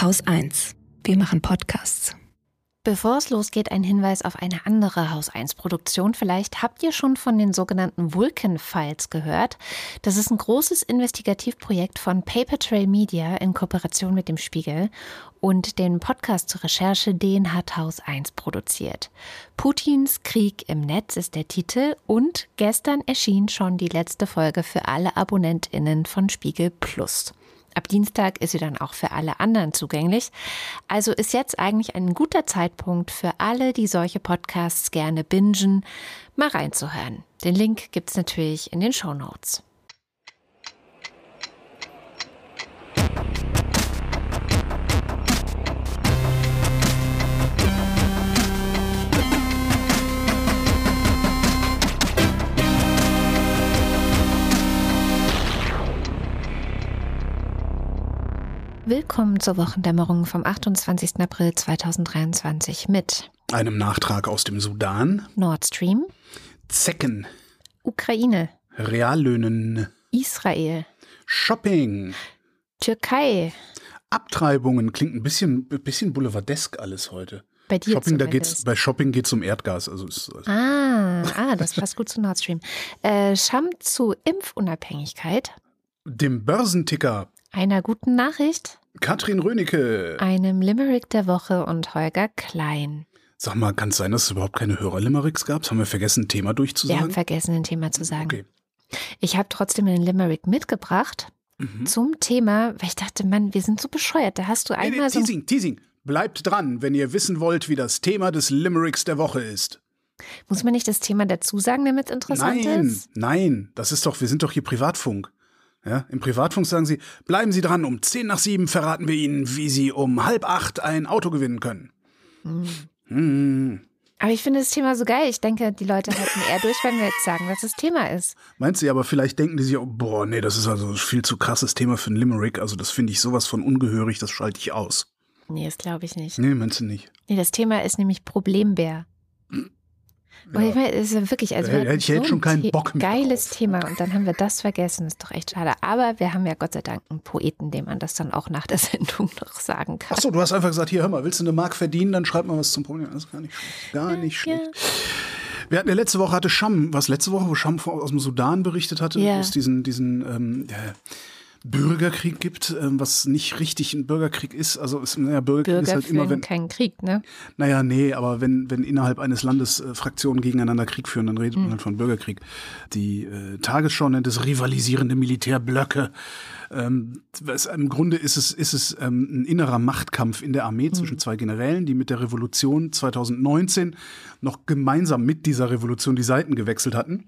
Haus 1. Wir machen Podcasts. Bevor es losgeht, ein Hinweis auf eine andere Haus 1 Produktion. Vielleicht habt ihr schon von den sogenannten Vulcan Files gehört. Das ist ein großes Investigativprojekt von Paper Trail Media in Kooperation mit dem Spiegel. Und den Podcast zur Recherche, den hat Haus 1 produziert. Putins Krieg im Netz ist der Titel und gestern erschien schon die letzte Folge für alle AbonnentInnen von Spiegel Plus. Ab Dienstag ist sie dann auch für alle anderen zugänglich. Also ist jetzt eigentlich ein guter Zeitpunkt für alle, die solche Podcasts gerne bingen, mal reinzuhören. Den Link gibt's natürlich in den Show Notes. Willkommen zur Wochendämmerung vom 28. April 2023 mit einem Nachtrag aus dem Sudan, Nord Stream, Zecken, Ukraine, Reallöhnen, Israel, Shopping, Türkei, Abtreibungen. Klingt ein bisschen, bisschen boulevardesk alles heute. Bei dir Shopping, da geht's, bei Shopping geht es um Erdgas. Also ist, also ah, ah, das passt gut zu Nord Stream. Äh, Scham zu Impfunabhängigkeit. Dem Börsenticker. Einer guten Nachricht. Katrin Rönecke. Einem Limerick der Woche und Holger Klein. Sag mal, kann es sein, dass es überhaupt keine Hörer-Limericks gab? Haben wir vergessen, ein Thema durchzusagen? Wir haben vergessen, ein Thema zu sagen. Okay. Ich habe trotzdem einen Limerick mitgebracht Mhm. zum Thema, weil ich dachte, Mann, wir sind so bescheuert. Da hast du Nee, nee, einmal so. Teasing, Teasing. Bleibt dran, wenn ihr wissen wollt, wie das Thema des Limericks der Woche ist. Muss man nicht das Thema dazu sagen, damit es interessant Nein, ist? nein, das ist doch, wir sind doch hier Privatfunk. Ja, Im Privatfunk sagen sie, bleiben Sie dran, um 10 nach 7 verraten wir Ihnen, wie Sie um halb acht ein Auto gewinnen können. Hm. Aber ich finde das Thema so geil. Ich denke, die Leute halten eher durch, wenn wir jetzt sagen, was das Thema ist. Meinst du, aber vielleicht denken die sich, oh, boah, nee, das ist also viel zu krasses Thema für ein Limerick, also das finde ich sowas von ungehörig, das schalte ich aus. Nee, das glaube ich nicht. Nee, meinst du nicht? Nee, das Thema ist nämlich Problembär. Und ich meine, es ist ja wirklich, also hätte ich jetzt schon keinen ein Bock mehr Geiles Thema und dann haben wir das vergessen. Das ist doch echt schade. Aber wir haben ja Gott sei Dank einen Poeten, dem man das dann auch nach der Sendung noch sagen kann. Ach so, du hast einfach gesagt, hier, hör mal, willst du eine Mark verdienen, dann schreib mal was zum Problem. Das ist gar nicht schlecht. Gar nicht schlecht. Wir hatten ja letzte Woche hatte Scham, was letzte Woche, wo Scham aus dem Sudan berichtet hatte, Ja. wo es diesen, diesen ähm, ja, Bürgerkrieg gibt, ähm, was nicht richtig ein Bürgerkrieg ist. Also ist, naja, Bürgerkrieg Bürger ist halt immer, führen wenn, keinen Krieg, ne? naja, nee, aber wenn, wenn innerhalb eines Landes äh, Fraktionen gegeneinander Krieg führen, dann redet Hm. man halt von Bürgerkrieg. Die äh, Tagesschau nennt es rivalisierende Militärblöcke. Ähm, was, Im Grunde ist es, ist es ähm, ein innerer Machtkampf in der Armee zwischen zwei Generälen, die mit der Revolution 2019 noch gemeinsam mit dieser Revolution die Seiten gewechselt hatten.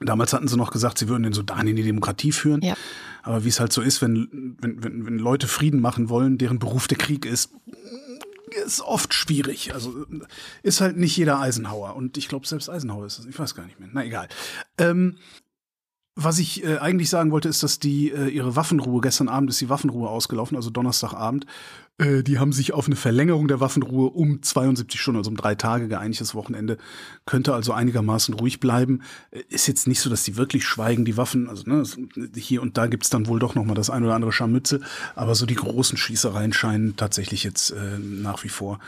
Damals hatten sie noch gesagt, sie würden den Sudan in die Demokratie führen. Ja. Aber wie es halt so ist, wenn, wenn, wenn, wenn Leute Frieden machen wollen, deren Beruf der Krieg ist, ist oft schwierig. Also ist halt nicht jeder Eisenhower. Und ich glaube, selbst Eisenhower ist es. Ich weiß gar nicht mehr. Na egal. Ähm, was ich äh, eigentlich sagen wollte, ist, dass die äh, ihre Waffenruhe, gestern Abend ist die Waffenruhe ausgelaufen, also Donnerstagabend, äh, die haben sich auf eine Verlängerung der Waffenruhe um 72 Stunden, also um drei Tage geeinigt. Das Wochenende könnte also einigermaßen ruhig bleiben. Äh, Ist jetzt nicht so, dass die wirklich schweigen, die Waffen. Also ne, hier und da gibt's dann wohl doch noch mal das ein oder andere Scharmützel. Aber so die großen Schießereien scheinen tatsächlich jetzt äh, nach wie vor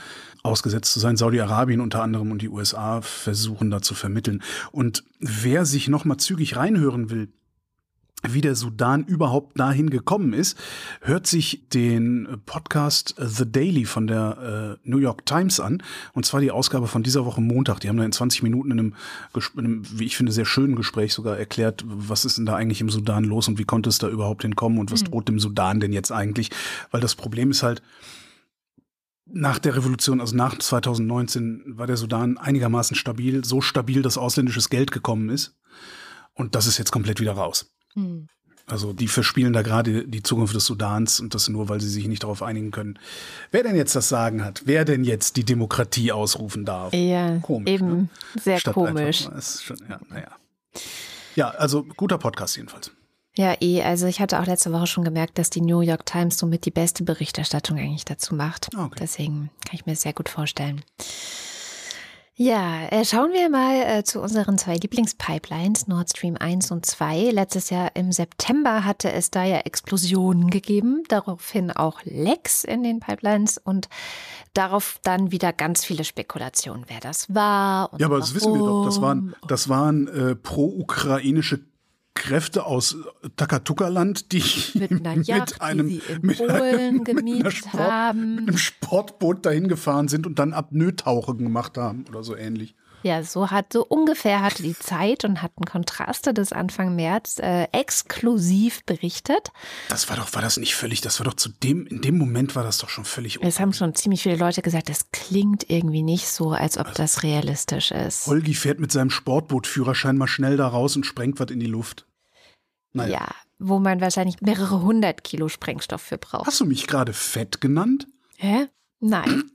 ausgesetzt zu sein. Saudi-Arabien unter anderem und die USA versuchen da zu vermitteln. Und wer sich noch mal zügig reinhören will, wie der Sudan überhaupt dahin gekommen ist, hört sich den Podcast The Daily von der äh, New York Times an. Und zwar die Ausgabe von dieser Woche Montag. Die haben da in 20 Minuten in einem, in einem, wie ich finde, sehr schönen Gespräch sogar erklärt, was ist denn da eigentlich im Sudan los und wie konnte es da überhaupt hinkommen und was droht dem Sudan denn jetzt eigentlich? Weil das Problem ist halt, nach der Revolution, also nach 2019, war der Sudan einigermaßen stabil, so stabil, dass ausländisches Geld gekommen ist. Und das ist jetzt komplett wieder raus. Hm. Also die verspielen da gerade die Zukunft des Sudans und das nur, weil sie sich nicht darauf einigen können. Wer denn jetzt das Sagen hat, wer denn jetzt die Demokratie ausrufen darf. Ja, Komisch, eben ne? sehr Statt komisch. Schon, ja, naja. Ja, also guter Podcast jedenfalls. Ja, eh, also ich hatte auch letzte Woche schon gemerkt, dass die New York Times somit die beste Berichterstattung eigentlich dazu macht. Ah, okay. Deswegen kann ich mir das sehr gut vorstellen. Ja, äh, schauen wir mal äh, zu unseren zwei Lieblingspipelines, Nord Stream 1 und 2. Letztes Jahr im September hatte es da ja Explosionen gegeben, daraufhin auch Lecks in den Pipelines und darauf dann wieder ganz viele Spekulationen, wer das war. ja, aber das wissen wir doch. Das waren, das waren äh, pro-ukrainische Kräfte aus Takatuka-Land, die mit, Yacht, mit einem die mit, einem, mit, Sport, mit einem Sportboot dahin gefahren sind und dann Apnoe-Tauchen gemacht haben oder so ähnlich. Ja, so hat so ungefähr hatte die Zeit und hatten Kontraste des Anfang März äh, exklusiv berichtet. Das war doch, war das nicht völlig, das war doch zu dem, in dem Moment war das doch schon völlig. Es haben schon ziemlich viele Leute gesagt, das klingt irgendwie nicht so, als ob also, das realistisch ist. Holgi fährt mit seinem Sportbootführerschein mal schnell da raus und sprengt was in die Luft. Naja. Ja, wo man wahrscheinlich mehrere hundert Kilo Sprengstoff für braucht. Hast du mich gerade fett genannt? Hä? Nein.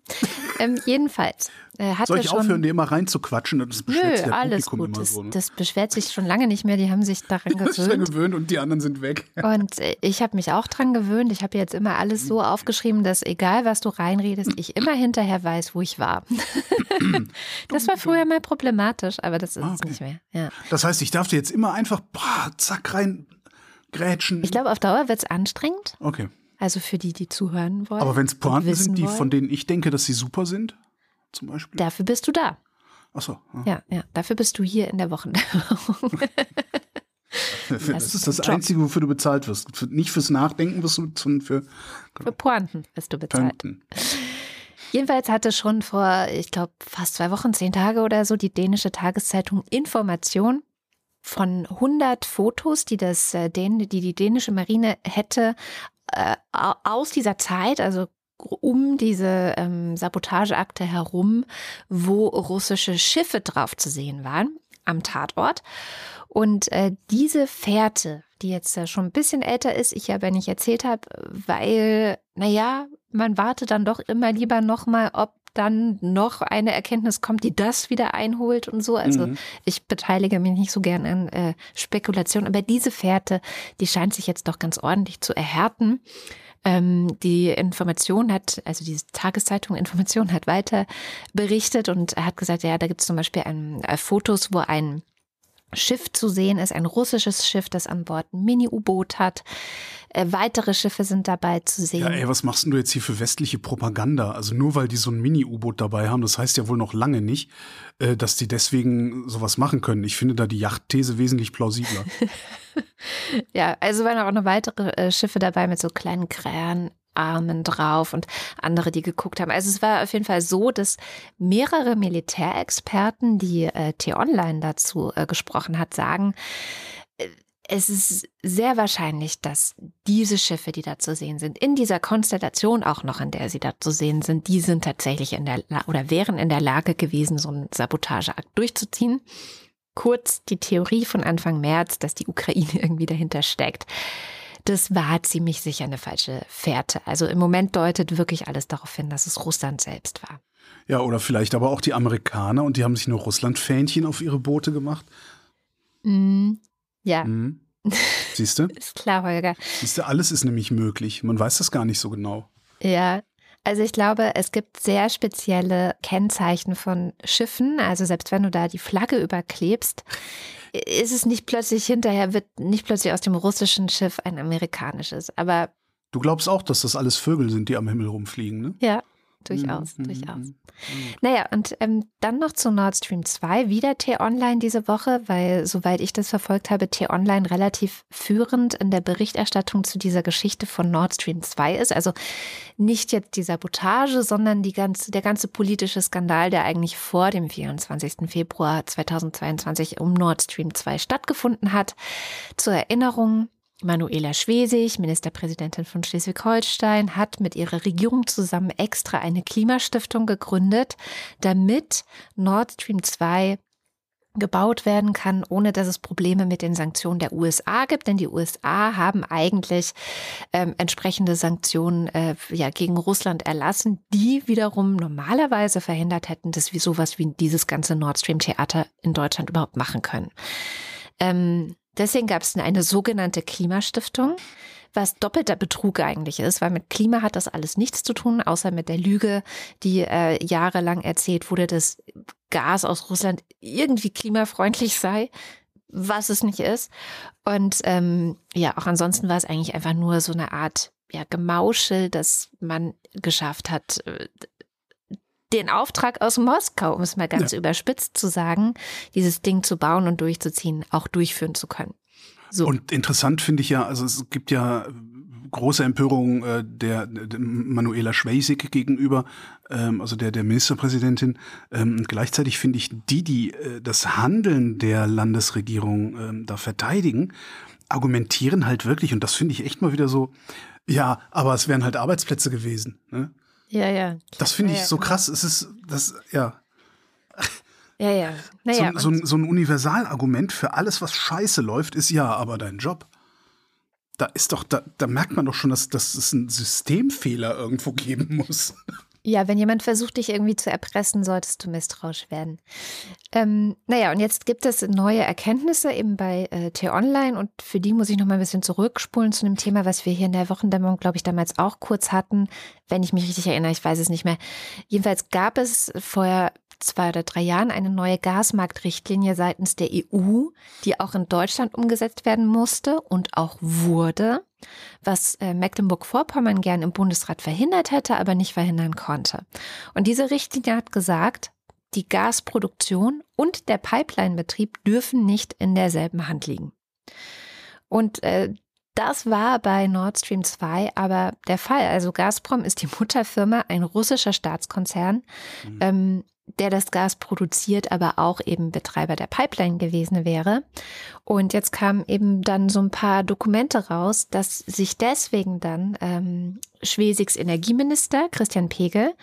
ähm, jedenfalls. Äh, Soll ich aufhören, dir immer reinzuquatschen? Das beschwert Nö, alles gut. Das, so, ne? das, beschwert sich schon lange nicht mehr. Die haben sich daran gewöhnt. Daran gewöhnt und die anderen sind weg. und äh, ich habe mich auch dran gewöhnt. Ich habe jetzt immer alles so aufgeschrieben, dass egal was du reinredest, ich immer hinterher weiß, wo ich war. das war früher mal problematisch, aber das ist ah, okay. nicht mehr. Ja. Das heißt, ich darf dir jetzt immer einfach boah, zack rein grätschen. Ich glaube, auf Dauer wird es anstrengend. Okay. Also für die, die zuhören wollen. Aber wenn es Pointen sind, die, wollen. von denen ich denke, dass sie super sind, zum Beispiel. Dafür bist du da. Ach so. Ja, ja, ja. dafür bist du hier in der Wochendämmerung. das, das ist das Job. Einzige, wofür du bezahlt wirst. Nicht fürs Nachdenken wirst du, sondern für, für Pointen wirst du bezahlt. Pointen. Jedenfalls hatte schon vor, ich glaube, fast zwei Wochen, zehn Tage oder so, die dänische Tageszeitung Information von 100 Fotos, die, das, äh, die die dänische Marine hätte äh, aus dieser Zeit, also um diese ähm, Sabotageakte herum, wo russische Schiffe drauf zu sehen waren am Tatort. Und äh, diese Fährte, die jetzt äh, schon ein bisschen älter ist, ich aber nicht erzählt habe, weil, naja, man wartet dann doch immer lieber nochmal, ob dann noch eine Erkenntnis kommt, die das wieder einholt und so. Also mhm. ich beteilige mich nicht so gern an äh, Spekulation, aber diese Fährte, die scheint sich jetzt doch ganz ordentlich zu erhärten. Ähm, die Information hat, also diese Tageszeitung Information hat weiter berichtet und er hat gesagt, ja, da gibt es zum Beispiel ein, äh, Fotos, wo ein Schiff zu sehen ist, ein russisches Schiff, das an Bord ein Mini-U-Boot hat. Äh, weitere Schiffe sind dabei zu sehen. Ja, ey, was machst denn du jetzt hier für westliche Propaganda? Also nur weil die so ein Mini-U-Boot dabei haben, das heißt ja wohl noch lange nicht, äh, dass die deswegen sowas machen können. Ich finde da die Yachtthese wesentlich plausibler. ja, also waren auch noch weitere äh, Schiffe dabei mit so kleinen Krähen, Armen drauf und andere, die geguckt haben. Also es war auf jeden Fall so, dass mehrere Militärexperten, die äh, T-Online dazu äh, gesprochen hat, sagen, äh, es ist sehr wahrscheinlich, dass diese Schiffe, die da zu sehen sind, in dieser Konstellation auch noch, in der sie da zu sehen sind, die sind tatsächlich in der La oder wären in der Lage gewesen, so einen Sabotageakt durchzuziehen. Kurz die Theorie von Anfang März, dass die Ukraine irgendwie dahinter steckt das war ziemlich sicher eine falsche Fährte. Also im Moment deutet wirklich alles darauf hin, dass es Russland selbst war. Ja, oder vielleicht aber auch die Amerikaner und die haben sich nur Russland-Fähnchen auf ihre Boote gemacht. Mm, ja. Mm. Siehst du? ist klar, Holger. Siehst du, alles ist nämlich möglich. Man weiß das gar nicht so genau. Ja, also ich glaube, es gibt sehr spezielle Kennzeichen von Schiffen. Also selbst wenn du da die Flagge überklebst, ist es nicht plötzlich hinterher, wird nicht plötzlich aus dem russischen Schiff ein amerikanisches. Aber du glaubst auch, dass das alles Vögel sind, die am Himmel rumfliegen, ne? Ja, durchaus, mhm. durchaus. Mhm. Naja, und ähm, dann noch zu Nord Stream 2, wieder T-Online diese Woche, weil soweit ich das verfolgt habe, T-Online relativ führend in der Berichterstattung zu dieser Geschichte von Nord Stream 2 ist. Also nicht jetzt die Sabotage, sondern die ganze, der ganze politische Skandal, der eigentlich vor dem 24. Februar 2022 um Nord Stream 2 stattgefunden hat. Zur Erinnerung, Manuela Schwesig, Ministerpräsidentin von Schleswig-Holstein, hat mit ihrer Regierung zusammen extra eine Klimastiftung gegründet, damit Nord Stream 2 gebaut werden kann, ohne dass es Probleme mit den Sanktionen der USA gibt. Denn die USA haben eigentlich ähm, entsprechende Sanktionen äh, ja, gegen Russland erlassen, die wiederum normalerweise verhindert hätten, dass wir sowas wie dieses ganze Nord Stream Theater in Deutschland überhaupt machen können. Ähm, Deswegen gab es eine sogenannte Klimastiftung, was doppelter Betrug eigentlich ist, weil mit Klima hat das alles nichts zu tun, außer mit der Lüge, die äh, jahrelang erzählt wurde, dass Gas aus Russland irgendwie klimafreundlich sei, was es nicht ist. Und ähm, ja, auch ansonsten war es eigentlich einfach nur so eine Art ja, Gemauschel, dass man geschafft hat, äh, den Auftrag aus Moskau, um es mal ganz ja. überspitzt zu sagen, dieses Ding zu bauen und durchzuziehen, auch durchführen zu können. So. Und interessant finde ich ja, also es gibt ja große Empörung äh, der, der Manuela Schwesig gegenüber, ähm, also der, der Ministerpräsidentin. Ähm, gleichzeitig finde ich die, die äh, das Handeln der Landesregierung ähm, da verteidigen, argumentieren halt wirklich, und das finde ich echt mal wieder so, ja, aber es wären halt Arbeitsplätze gewesen. Ne? Ja, ja. Das finde ich ja, so genau. krass. Es ist, das, ja. Ja, ja. Naja, so, so, so ein Universalargument für alles, was scheiße läuft, ist ja, aber dein Job. Da ist doch, da, da merkt man doch schon, dass, dass es einen Systemfehler irgendwo geben muss. Ja, wenn jemand versucht, dich irgendwie zu erpressen, solltest du misstrauisch werden. Ähm, naja, und jetzt gibt es neue Erkenntnisse eben bei äh, T-Online und für die muss ich noch mal ein bisschen zurückspulen zu einem Thema, was wir hier in der Wochendämmerung, glaube ich, damals auch kurz hatten, wenn ich mich richtig erinnere, ich weiß es nicht mehr. Jedenfalls gab es vorher zwei oder drei Jahren eine neue Gasmarktrichtlinie seitens der EU, die auch in Deutschland umgesetzt werden musste und auch wurde, was äh, Mecklenburg-Vorpommern gern im Bundesrat verhindert hätte, aber nicht verhindern konnte. Und diese Richtlinie hat gesagt, die Gasproduktion und der Pipelinebetrieb dürfen nicht in derselben Hand liegen. Und äh, das war bei Nord Stream 2 aber der Fall. Also Gazprom ist die Mutterfirma, ein russischer Staatskonzern, mhm. ähm, der das Gas produziert, aber auch eben Betreiber der Pipeline gewesen wäre. Und jetzt kamen eben dann so ein paar Dokumente raus, dass sich deswegen dann ähm, Schwesigs Energieminister Christian Pegel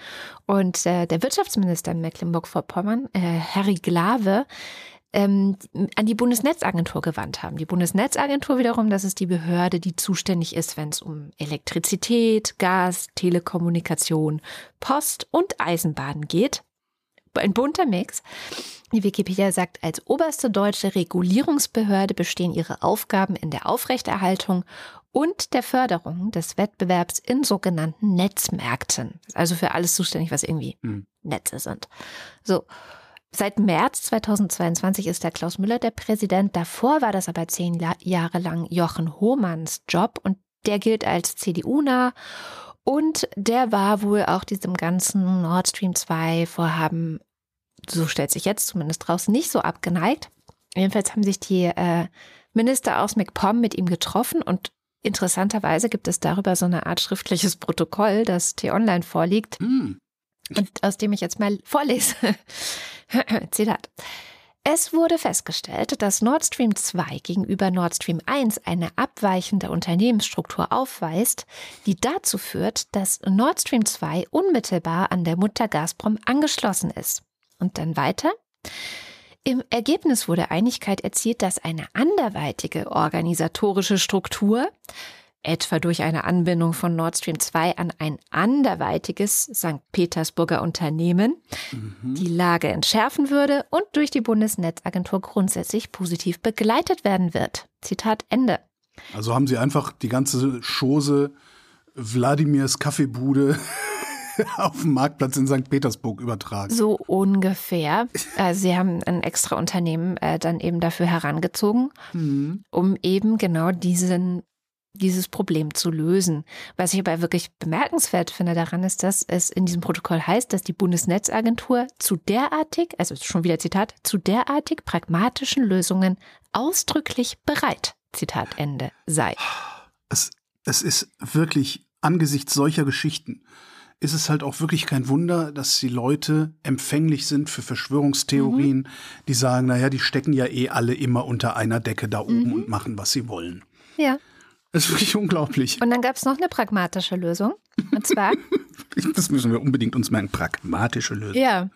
und äh, der Wirtschaftsminister in Mecklenburg-Vorpommern, äh, Harry Glawe, ähm, an die Bundesnetzagentur gewandt haben. Die Bundesnetzagentur wiederum, das ist die Behörde, die zuständig ist, wenn es um Elektrizität, Gas, Telekommunikation, Post und Eisenbahn geht ein bunter Mix. Die Wikipedia sagt, als oberste deutsche Regulierungsbehörde bestehen ihre Aufgaben in der Aufrechterhaltung und der Förderung des Wettbewerbs in sogenannten Netzmärkten. Also für alles zuständig, was irgendwie mhm. Netze sind. So. Seit März 2022 ist der Klaus Müller der Präsident. Davor war das aber zehn Jahre lang Jochen Hohmanns Job und der gilt als CDU-nah und der war wohl auch diesem ganzen Nord Stream 2 Vorhaben so stellt sich jetzt zumindest raus, nicht so abgeneigt. Jedenfalls haben sich die äh, Minister aus MacPom mit ihm getroffen und interessanterweise gibt es darüber so eine Art schriftliches Protokoll, das T-Online vorliegt mm. und aus dem ich jetzt mal vorlese. Zitat. Es wurde festgestellt, dass Nord Stream 2 gegenüber Nord Stream 1 eine abweichende Unternehmensstruktur aufweist, die dazu führt, dass Nord Stream 2 unmittelbar an der Mutter Gazprom angeschlossen ist. Und dann weiter. Im Ergebnis wurde Einigkeit erzielt, dass eine anderweitige organisatorische Struktur, etwa durch eine Anbindung von Nord Stream 2 an ein anderweitiges St. Petersburger Unternehmen, mhm. die Lage entschärfen würde und durch die Bundesnetzagentur grundsätzlich positiv begleitet werden wird. Zitat Ende. Also haben Sie einfach die ganze Chose Wladimirs Kaffeebude auf dem Marktplatz in St. Petersburg übertragen. So ungefähr. Also sie haben ein extra Unternehmen äh, dann eben dafür herangezogen, mhm. um eben genau diesen dieses Problem zu lösen. Was ich aber wirklich bemerkenswert finde daran ist, dass es in diesem Protokoll heißt, dass die Bundesnetzagentur zu derartig, also schon wieder Zitat, zu derartig pragmatischen Lösungen ausdrücklich bereit, Zitat Ende, sei. Es, es ist wirklich angesichts solcher Geschichten ist es halt auch wirklich kein Wunder, dass die Leute empfänglich sind für Verschwörungstheorien, mhm. die sagen, naja, die stecken ja eh alle immer unter einer Decke da oben mhm. und machen, was sie wollen. Ja. Das ist wirklich unglaublich. Und dann gab es noch eine pragmatische Lösung. Und zwar. das müssen wir unbedingt uns merken. Pragmatische Lösung. Ja.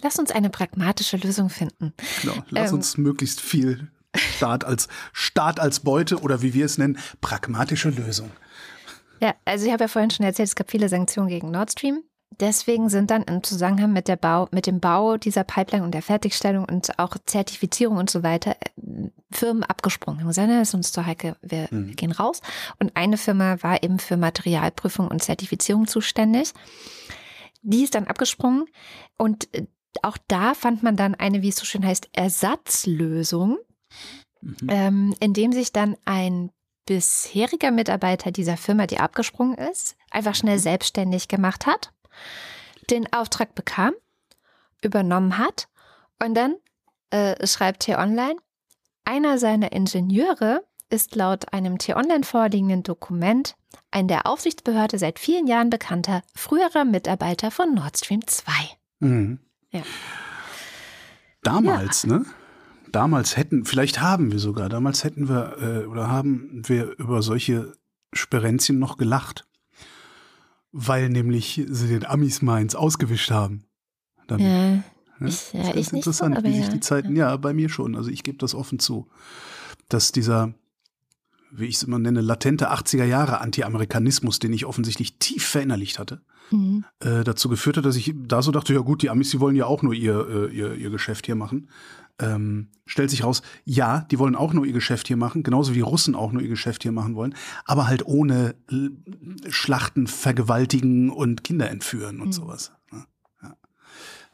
Lass uns eine pragmatische Lösung finden. Genau. Lass ähm, uns möglichst viel Staat als Staat als Beute oder wie wir es nennen, pragmatische Lösung. Ja, also ich habe ja vorhin schon erzählt, es gab viele Sanktionen gegen Nord Stream. deswegen sind dann im Zusammenhang mit, der Bau, mit dem Bau dieser Pipeline und der Fertigstellung und auch Zertifizierung und so weiter äh, Firmen abgesprungen. Haben gesagt, das ist uns zu heikel, wir, mhm. wir gehen raus. Und eine Firma war eben für Materialprüfung und Zertifizierung zuständig. Die ist dann abgesprungen und äh, auch da fand man dann eine, wie es so schön heißt, Ersatzlösung, mhm. ähm, indem sich dann ein bisheriger Mitarbeiter dieser Firma, die abgesprungen ist, einfach schnell mhm. selbstständig gemacht hat, den Auftrag bekam, übernommen hat und dann äh, schreibt T-Online, einer seiner Ingenieure ist laut einem T-Online vorliegenden Dokument ein der Aufsichtsbehörde seit vielen Jahren bekannter früherer Mitarbeiter von Nord Stream 2. Mhm. Ja. Damals, ja. ne? Damals hätten, vielleicht haben wir sogar, damals hätten wir äh, oder haben wir über solche Sperenzien noch gelacht. Weil nämlich sie den Amis Mainz ausgewischt haben. Dann, ja, ne? ich, ja, das ist interessant, so, wie sich die Zeiten, ja. ja, bei mir schon, also ich gebe das offen zu, dass dieser wie ich es immer nenne, latente 80er Jahre Anti-Amerikanismus, den ich offensichtlich tief verinnerlicht hatte, mhm. äh, dazu geführt hat, dass ich da so dachte, ja gut, die Amis, die wollen ja auch nur ihr, äh, ihr, ihr Geschäft hier machen. Ähm, stellt sich raus, ja, die wollen auch nur ihr Geschäft hier machen, genauso wie die Russen auch nur ihr Geschäft hier machen wollen, aber halt ohne äh, Schlachten, Vergewaltigen und Kinder entführen und mhm. sowas. Ne? Ja.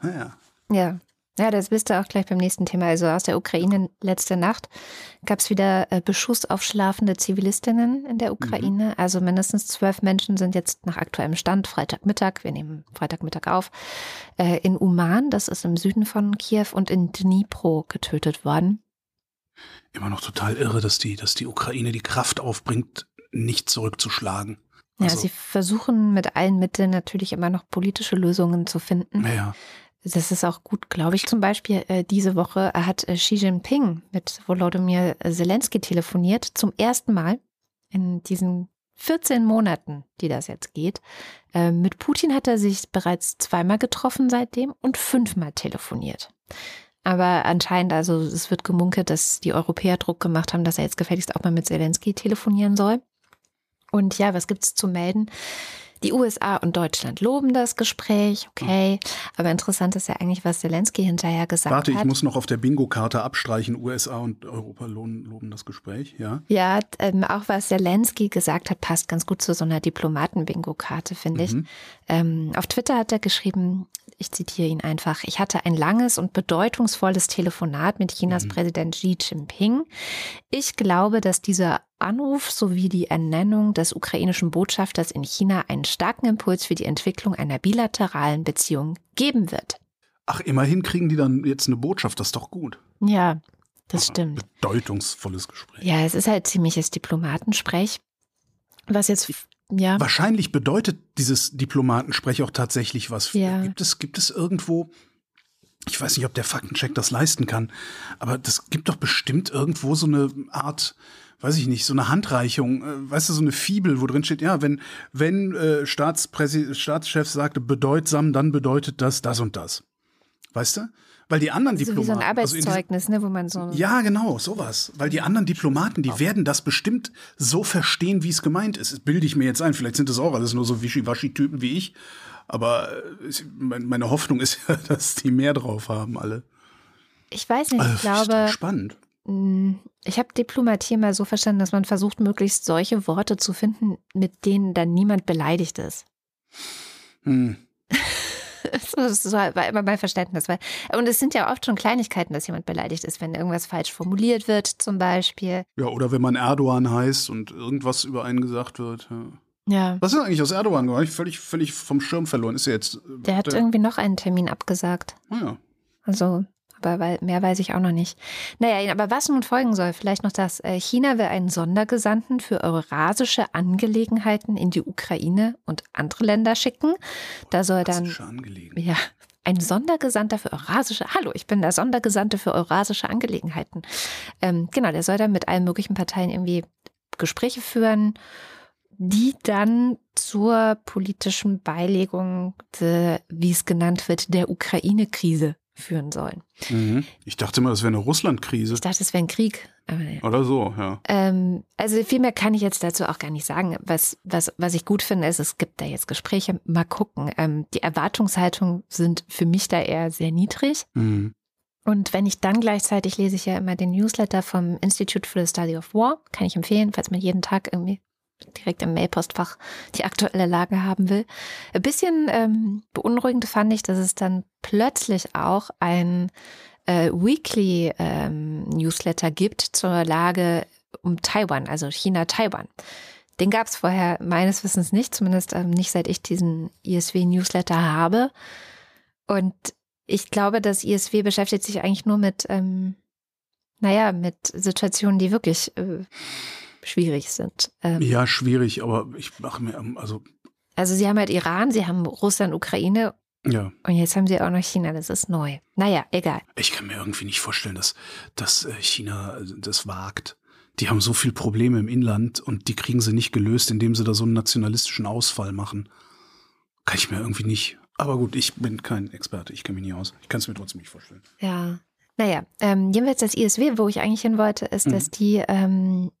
Naja. Ja, ja, das bist du auch gleich beim nächsten Thema. Also aus der Ukraine letzte Nacht gab es wieder äh, Beschuss auf schlafende Zivilistinnen in der mhm. Ukraine. Mhm. Also mindestens zwölf Menschen sind jetzt nach aktuellem Stand Freitagmittag, wir nehmen Freitagmittag auf, äh, in Uman, das ist im Süden von Kiew, und in Dnipro getötet worden. Immer noch total irre, dass die, dass die Ukraine die Kraft aufbringt, nicht zurückzuschlagen. Ja, also, sie versuchen mit allen Mitteln natürlich immer noch politische Lösungen zu finden. Naja. Das ist auch gut, glaube ich. Zum Beispiel äh, diese Woche hat äh, Xi Jinping mit Volodymyr Zelensky telefoniert, zum ersten Mal in diesen 14 Monaten, die das jetzt geht. Äh, mit Putin hat er sich bereits zweimal getroffen seitdem und fünfmal telefoniert. Aber anscheinend, also es wird gemunkelt, dass die Europäer Druck gemacht haben, dass er jetzt gefälligst auch mal mit Zelensky telefonieren soll. Und ja, was gibt's zu melden? Die USA und Deutschland loben das Gespräch, okay. Aber interessant ist ja eigentlich, was Zelensky hinterher gesagt Warte, hat. Warte, ich muss noch auf der Bingo-Karte abstreichen. USA und Europa loben, das Gespräch, ja? Ja, ähm, auch was Zelensky gesagt hat, passt ganz gut zu so einer Diplomaten-Bingo-Karte, finde mhm. ich. Ähm, auf Twitter hat er geschrieben, ich zitiere ihn einfach, ich hatte ein langes und bedeutungsvolles Telefonat mit Chinas mhm. Präsident Xi Jinping. Ich glaube, dass dieser Anruf sowie die Ernennung des ukrainischen Botschafters in China einen starken Impuls für die Entwicklung einer bilateralen Beziehung geben wird. Ach, immerhin kriegen die dann jetzt eine Botschaft, das ist doch gut. Ja, das stimmt. Bedeutungsvolles Gespräch. Ja, es ist halt ziemliches Diplomatensprech. Was jetzt ja. Wahrscheinlich bedeutet dieses Diplomatensprech auch tatsächlich was. Ja. Gibt, es, gibt es irgendwo, ich weiß nicht, ob der Faktencheck das leisten kann, aber das gibt doch bestimmt irgendwo so eine Art, weiß ich nicht, so eine Handreichung, äh, weißt du, so eine Fibel, wo drin steht, ja, wenn, wenn äh, Staatschef sagte bedeutsam, dann bedeutet das das und das. Weißt du? Weil die anderen so Diplomaten. Wie so ein Arbeitszeugnis, also ne, wo man so. Ja, genau, sowas. Weil die anderen Diplomaten, die werden das bestimmt so verstehen, wie es gemeint ist. Das bilde ich mir jetzt ein. Vielleicht sind das auch alles nur so Wischiwaschi-Typen wie ich. Aber äh, meine Hoffnung ist ja, dass die mehr drauf haben, alle. Ich weiß nicht, ich also, glaube. Spannend. Mm, ich habe Diplomatie mal so verstanden, dass man versucht, möglichst solche Worte zu finden, mit denen dann niemand beleidigt ist. Hm. Das war immer mein Verständnis. und es sind ja oft schon Kleinigkeiten, dass jemand beleidigt ist, wenn irgendwas falsch formuliert wird, zum Beispiel. Ja, oder wenn man Erdogan heißt und irgendwas über einen gesagt wird. Ja. Ja. Was ist eigentlich aus Erdogan geworden? Ich völlig, völlig vom Schirm verloren. Ist er jetzt. Der hat der irgendwie noch einen Termin abgesagt. Ah, ja. Aber mehr weiß ich auch noch nicht. Naja, aber was nun folgen soll, vielleicht noch das. Äh, China will einen Sondergesandten für eurasische Angelegenheiten in die Ukraine und andere Länder schicken. Da soll dann. Ja, ein Sondergesandter für eurasische. Hallo, ich bin der Sondergesandte für eurasische Angelegenheiten. Ähm, genau, der soll dann mit allen möglichen Parteien irgendwie Gespräche führen, die dann zur politischen Beilegung, de, wie es genannt wird, der Ukraine-Krise führen sollen. Mhm. Ich dachte immer, das wäre eine Russland-Krise. Ich dachte, es wäre ein Krieg. Ja. Oder so, ja. Ähm, also viel mehr kann ich jetzt dazu auch gar nicht sagen. Was, was, was ich gut finde, ist, es gibt da jetzt Gespräche. Mal gucken. Ähm, die Erwartungshaltungen sind für mich da eher sehr niedrig. Mhm. Und wenn ich dann gleichzeitig lese ich ja immer den Newsletter vom Institute for the Study of War, kann ich empfehlen, falls man jeden Tag irgendwie direkt im Mailpostfach die aktuelle Lage haben will. Ein bisschen ähm, beunruhigend fand ich, dass es dann plötzlich auch ein äh, Weekly ähm, Newsletter gibt zur Lage um Taiwan, also China-Taiwan. Den gab es vorher meines Wissens nicht, zumindest ähm, nicht seit ich diesen ISW-Newsletter habe. Und ich glaube, das ISW beschäftigt sich eigentlich nur mit, ähm, naja, mit Situationen, die wirklich äh, schwierig sind. Ähm, ja, schwierig, aber ich mache mir, also. Also sie haben halt Iran, sie haben Russland, Ukraine. Ja. Und jetzt haben sie auch noch China, das ist neu. Naja, egal. Ich kann mir irgendwie nicht vorstellen, dass, dass äh, China äh, das wagt. Die haben so viele Probleme im Inland und die kriegen sie nicht gelöst, indem sie da so einen nationalistischen Ausfall machen. Kann ich mir irgendwie nicht. Aber gut, ich bin kein Experte, ich kenne mich nicht aus. Ich kann es mir trotzdem nicht vorstellen. Ja. Naja, ähm, jedenfalls das ISW, wo ich eigentlich hin wollte, ist, mhm. dass die ähm,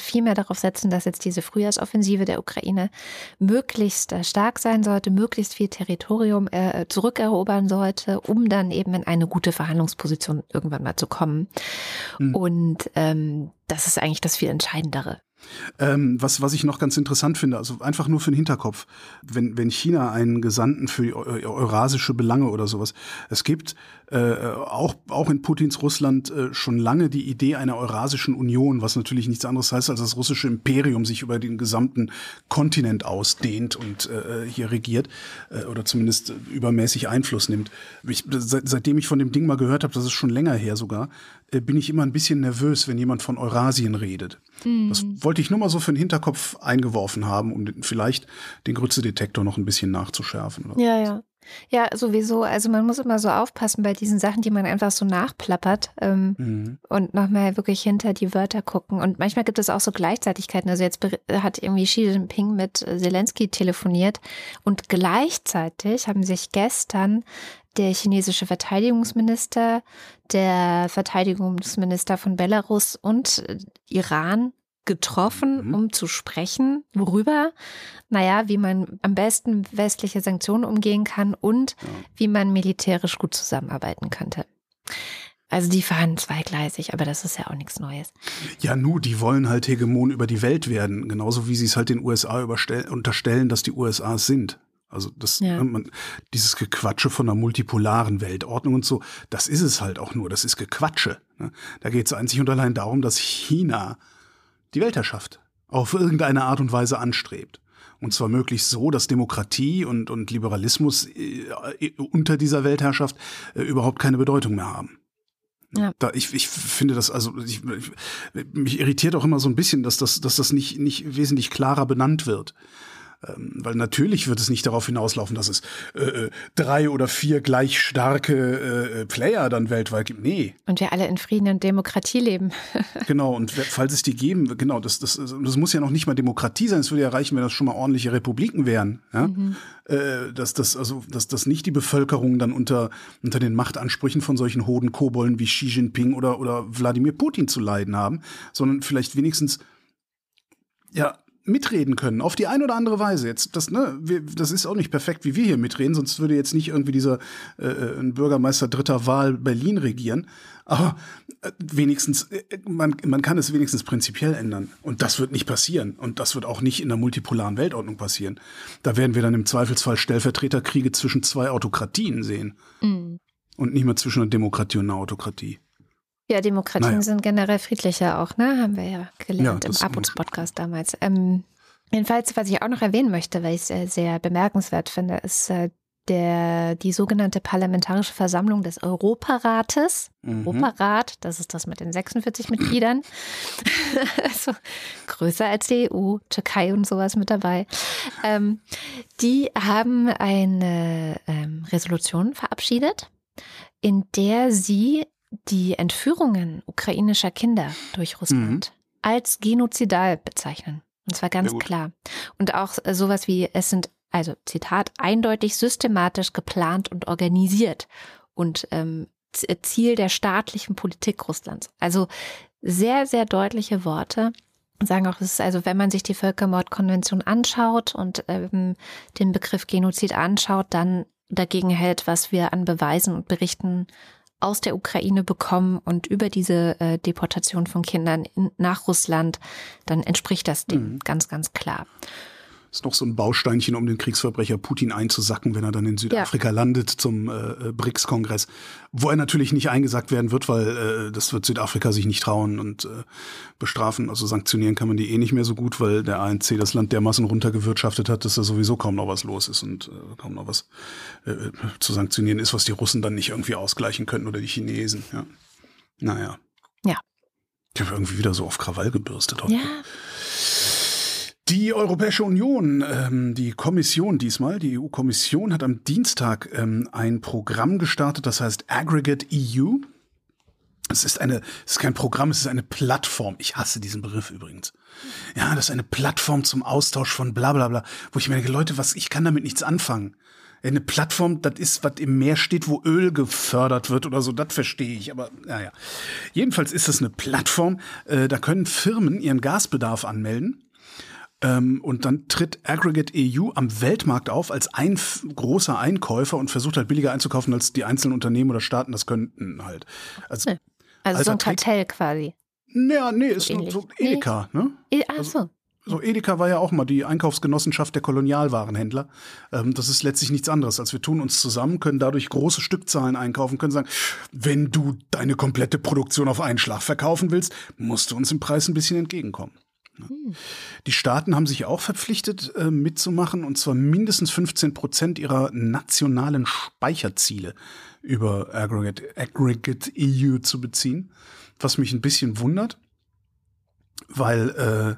viel mehr darauf setzen, dass jetzt diese Frühjahrsoffensive der Ukraine möglichst äh, stark sein sollte, möglichst viel Territorium äh, zurückerobern sollte, um dann eben in eine gute Verhandlungsposition irgendwann mal zu kommen. Mhm. Und ähm, das ist eigentlich das viel Entscheidendere. Ähm, was, was ich noch ganz interessant finde, also einfach nur für den Hinterkopf, wenn, wenn China einen Gesandten für eurasische Belange oder sowas, es gibt äh, auch, auch in Putins Russland äh, schon lange die Idee einer Eurasischen Union, was natürlich nichts anderes heißt, als das russische Imperium sich über den gesamten Kontinent ausdehnt und äh, hier regiert äh, oder zumindest übermäßig Einfluss nimmt. Ich, seit, seitdem ich von dem Ding mal gehört habe, das ist schon länger her sogar, bin ich immer ein bisschen nervös, wenn jemand von Eurasien redet. Mhm. Das wollte ich nur mal so für den Hinterkopf eingeworfen haben, um den, vielleicht den Grützedetektor noch ein bisschen nachzuschärfen. Ja, ja. Ja, sowieso. Also man muss immer so aufpassen bei diesen Sachen, die man einfach so nachplappert ähm, mhm. und nochmal wirklich hinter die Wörter gucken. Und manchmal gibt es auch so Gleichzeitigkeiten. Also jetzt hat irgendwie Xi Jinping mit Zelensky telefoniert und gleichzeitig haben sich gestern der chinesische Verteidigungsminister, der Verteidigungsminister von Belarus und Iran getroffen, mhm. um zu sprechen, worüber, naja, wie man am besten westliche Sanktionen umgehen kann und ja. wie man militärisch gut zusammenarbeiten könnte. Also die fahren zweigleisig, aber das ist ja auch nichts Neues. Ja, nu, die wollen halt Hegemon über die Welt werden, genauso wie sie es halt den USA unterstellen, dass die USA es sind. Also das, ja. Ne, man, dieses Gequatsche von einer multipolaren Weltordnung und so, das ist es halt auch nur. Das ist Gequatsche. Ne? Da geht es einzig und allein darum, dass China die Weltherrschaft auf irgendeine Art und Weise anstrebt. Und zwar möglichst so, dass Demokratie und, und Liberalismus äh, unter dieser Weltherrschaft äh, überhaupt keine Bedeutung mehr haben. Ja. Da, ich, ich finde das, also ich, mich irritiert auch immer so ein bisschen, dass das, dass das nicht, nicht wesentlich klarer benannt wird. Ähm, weil natürlich wird es nicht darauf hinauslaufen, dass es äh, äh, drei oder vier gleich starke äh, äh Player dann weltweit gibt. Nee. Und wir alle in Frieden und Demokratie leben. genau, und falls es die geben, genau, das, das, das muss ja noch nicht mal Demokratie sein, es würde ja reichen, wenn das schon mal ordentliche Republiken wären. Ja? Mhm. Äh, dass, das, also, dass, dass nicht die Bevölkerung dann unter, unter den Machtansprüchen von solchen hoden Kobolden wie Xi Jinping oder, oder Wladimir Putin zu leiden haben, sondern vielleicht wenigstens ja, mitreden können, auf die eine oder andere Weise. Jetzt, das, ne, wir, das ist auch nicht perfekt, wie wir hier mitreden, sonst würde jetzt nicht irgendwie dieser äh, äh ein Bürgermeister dritter Wahl Berlin regieren. Aber äh, wenigstens, äh, man, man kann es wenigstens prinzipiell ändern. Und das wird nicht passieren. Und das wird auch nicht in der multipolaren Weltordnung passieren. Da werden wir dann im Zweifelsfall Stellvertreterkriege zwischen zwei Autokratien sehen. Mhm. Und nicht mehr zwischen einer Demokratie und einer Autokratie. Ja, Demokratien naja. sind generell friedlicher auch, ne? Haben wir ja gelernt ja, im Abos-Podcast damals. Ähm, jedenfalls, was ich auch noch erwähnen möchte, weil ich es äh, sehr bemerkenswert finde, ist äh, der, die sogenannte Parlamentarische Versammlung des Europarates. Mhm. Europarat, das ist das mit den 46 Mitgliedern. also größer als die EU, Türkei und sowas mit dabei. Ähm, die haben eine ähm, Resolution verabschiedet, in der sie die Entführungen ukrainischer Kinder durch Russland mhm. als genozidal bezeichnen. Und zwar ganz klar. Und auch sowas wie, es sind, also Zitat, eindeutig systematisch geplant und organisiert, und ähm, Ziel der staatlichen Politik Russlands. Also sehr, sehr deutliche Worte sagen auch, es ist also, wenn man sich die Völkermordkonvention anschaut und ähm, den Begriff Genozid anschaut, dann dagegen hält, was wir an Beweisen und Berichten aus der Ukraine bekommen und über diese äh, Deportation von Kindern in, nach Russland, dann entspricht das dem mhm. ganz, ganz klar ist noch so ein Bausteinchen, um den Kriegsverbrecher Putin einzusacken, wenn er dann in Südafrika ja. landet zum äh, äh, BRICS-Kongress, wo er natürlich nicht eingesackt werden wird, weil äh, das wird Südafrika sich nicht trauen und äh, bestrafen. Also sanktionieren kann man die eh nicht mehr so gut, weil der ANC das Land dermaßen runtergewirtschaftet hat, dass da sowieso kaum noch was los ist und äh, kaum noch was äh, zu sanktionieren ist, was die Russen dann nicht irgendwie ausgleichen könnten oder die Chinesen. Ja. Naja. Ja. Ich habe irgendwie wieder so auf Krawall gebürstet. Heute. Ja. Die Europäische Union, ähm, die Kommission diesmal, die EU-Kommission hat am Dienstag ähm, ein Programm gestartet, das heißt Aggregate EU. Es ist eine, es ist kein Programm, es ist eine Plattform. Ich hasse diesen Begriff übrigens. Ja, das ist eine Plattform zum Austausch von bla bla bla, wo ich mir denke, Leute, was, ich kann damit nichts anfangen. Eine Plattform, das ist, was im Meer steht, wo Öl gefördert wird oder so, das verstehe ich. Aber naja. Jedenfalls ist es eine Plattform, äh, da können Firmen ihren Gasbedarf anmelden und dann tritt Aggregate EU am Weltmarkt auf als ein großer Einkäufer und versucht halt billiger einzukaufen, als die einzelnen Unternehmen oder Staaten das könnten halt. Also, also so ein Kartell quasi. Naja, nee, ist so, so Edeka, nee. ne? E Ach so. Also, so Edeka war ja auch mal die Einkaufsgenossenschaft der Kolonialwarenhändler. Ähm, das ist letztlich nichts anderes, als wir tun uns zusammen, können dadurch große Stückzahlen einkaufen, können sagen, wenn du deine komplette Produktion auf einen Schlag verkaufen willst, musst du uns im Preis ein bisschen entgegenkommen. Hm. Die Staaten haben sich auch verpflichtet, äh, mitzumachen, und zwar mindestens 15 Prozent ihrer nationalen Speicherziele über Aggregate, Aggregate EU zu beziehen, was mich ein bisschen wundert, weil äh,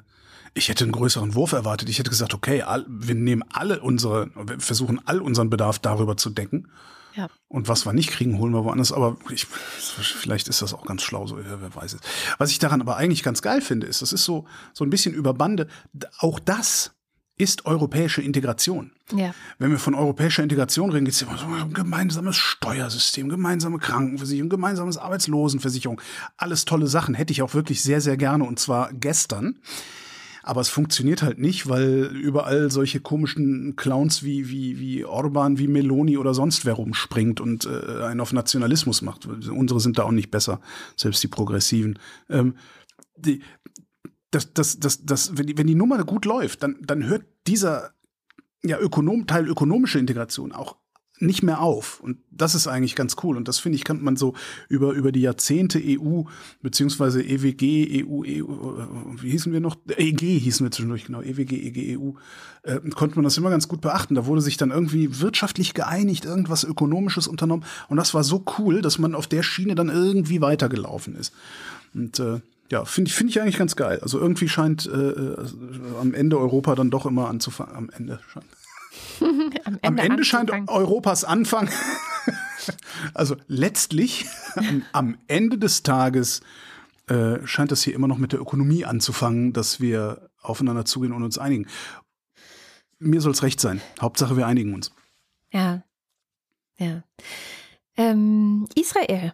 ich hätte einen größeren Wurf erwartet. Ich hätte gesagt, okay, all, wir nehmen alle unsere, wir versuchen all unseren Bedarf darüber zu decken. Ja. Und was wir nicht kriegen, holen wir woanders. Aber ich, vielleicht ist das auch ganz schlau, so wer weiß es. Was ich daran aber eigentlich ganz geil finde, ist, das ist so, so ein bisschen über Bande. Auch das ist europäische Integration. Ja. Wenn wir von europäischer Integration reden, geht es immer so um gemeinsames Steuersystem, gemeinsame Krankenversicherung, gemeinsames Arbeitslosenversicherung. Alles tolle Sachen. Hätte ich auch wirklich sehr, sehr gerne und zwar gestern. Aber es funktioniert halt nicht, weil überall solche komischen Clowns wie, wie, wie Orban, wie Meloni oder sonst wer rumspringt und äh, einen auf Nationalismus macht. Unsere sind da auch nicht besser, selbst die Progressiven. Ähm, die, das, das, das, das, wenn, die, wenn die Nummer gut läuft, dann, dann hört dieser ja, Ökonom, Teil ökonomische Integration auch nicht mehr auf. Und das ist eigentlich ganz cool. Und das finde ich, kann man so über, über die Jahrzehnte EU, beziehungsweise EWG, EU, EU, wie hießen wir noch? EG hießen wir zwischendurch, genau, EWG, EG, EU, äh, konnte man das immer ganz gut beachten. Da wurde sich dann irgendwie wirtschaftlich geeinigt, irgendwas Ökonomisches unternommen. Und das war so cool, dass man auf der Schiene dann irgendwie weitergelaufen ist. Und äh, ja, finde ich, finde ich eigentlich ganz geil. Also irgendwie scheint äh, äh am Ende Europa dann doch immer anzufangen. Am Ende scheint. Am Ende, am Ende scheint Europas Anfang, also letztlich am, Ende des Tages äh, scheint das hier immer noch mit der Ökonomie anzufangen, dass wir aufeinander zugehen und uns einigen. Mir soll es recht sein. Hauptsache, wir einigen uns. Ja. Ja. Ähm, Israel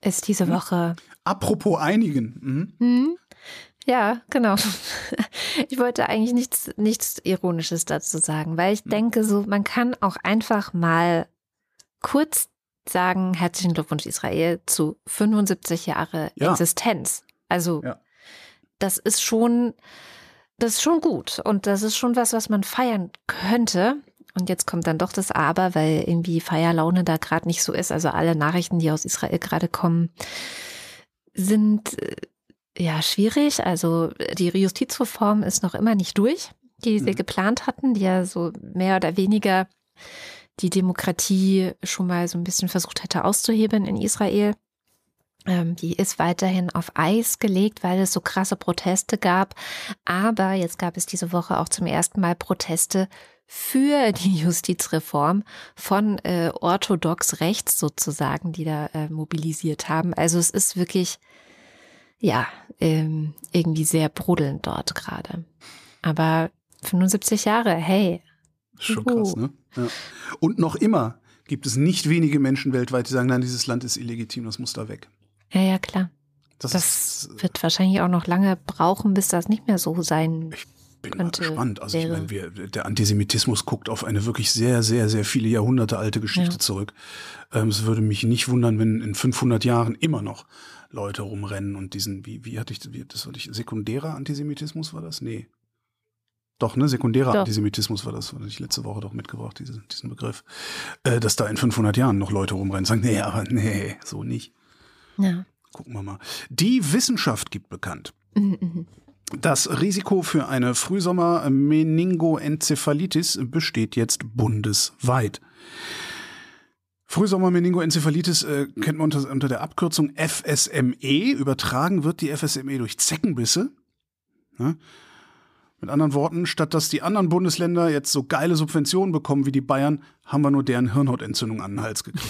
ist diese hm. Woche. Apropos einigen. Mhm. Mhm. Ja, genau. Ich wollte eigentlich nichts, nichts Ironisches dazu sagen, weil ich hm. denke, so, man kann auch einfach mal kurz sagen, herzlichen Glückwunsch Israel zu 75 Jahre ja. Existenz. Also, ja. das ist schon, das ist schon gut. Und das ist schon was, was man feiern könnte. Und jetzt kommt dann doch das Aber, weil irgendwie Feierlaune da gerade nicht so ist. Also alle Nachrichten, die aus Israel gerade kommen, sind äh, ja, schwierig. Also die Justizreform ist noch immer nicht durch, die sie mhm. geplant hatten, die ja so mehr oder weniger die Demokratie schon mal so ein bisschen versucht hätte auszuhebeln in Israel. Ähm, die ist weiterhin auf Eis gelegt, weil es so krasse Proteste gab. Aber jetzt gab es diese Woche auch zum ersten Mal Proteste für die Justizreform von äh, orthodox rechts sozusagen, die da äh, mobilisiert haben. Also es ist wirklich ja, ähm, irgendwie sehr brodelnd dort gerade. Aber 75 Jahre, hey. Schon krass, ne? Ja. Und noch immer gibt es nicht wenige Menschen weltweit, die sagen, nein, dieses Land ist illegitim, das muss da weg. Ja, ja, klar. Das, Das ist, wird wahrscheinlich auch noch lange brauchen, bis das nicht mehr so sein. ich bin mal könnte- gespannt. Also ich meine, wir, der Antisemitismus guckt auf eine wirklich sehr, sehr, sehr viele Jahrhunderte alte Geschichte Ja. zurück. Ähm, es würde mich nicht wundern, wenn in 500 Jahren immer noch Leute rumrennen und diesen, wie, wie hatte ich, wie, das hatte ich, sekundärer Antisemitismus war das? Nee. Doch, ne, sekundärer Doch. Antisemitismus war das, hatte ich letzte Woche doch mitgebracht, diese, diesen Begriff. Äh, dass da in 500 Jahren noch Leute rumrennen und sagen, nee, aber nee, so nicht. Ja. Gucken wir mal. Die Wissenschaft gibt bekannt. Mhm, mhm. Das Risiko für eine Frühsommer-Meningoenzephalitis besteht jetzt bundesweit. Frühsommer-Meningoenzephalitis äh, kennt man unter, unter der Abkürzung FSME. Übertragen wird die FSME durch Zeckenbisse. Ja? Mit anderen Worten, statt dass die anderen Bundesländer jetzt so geile Subventionen bekommen wie die Bayern, haben wir nur deren Hirnhautentzündung an den Hals gekriegt.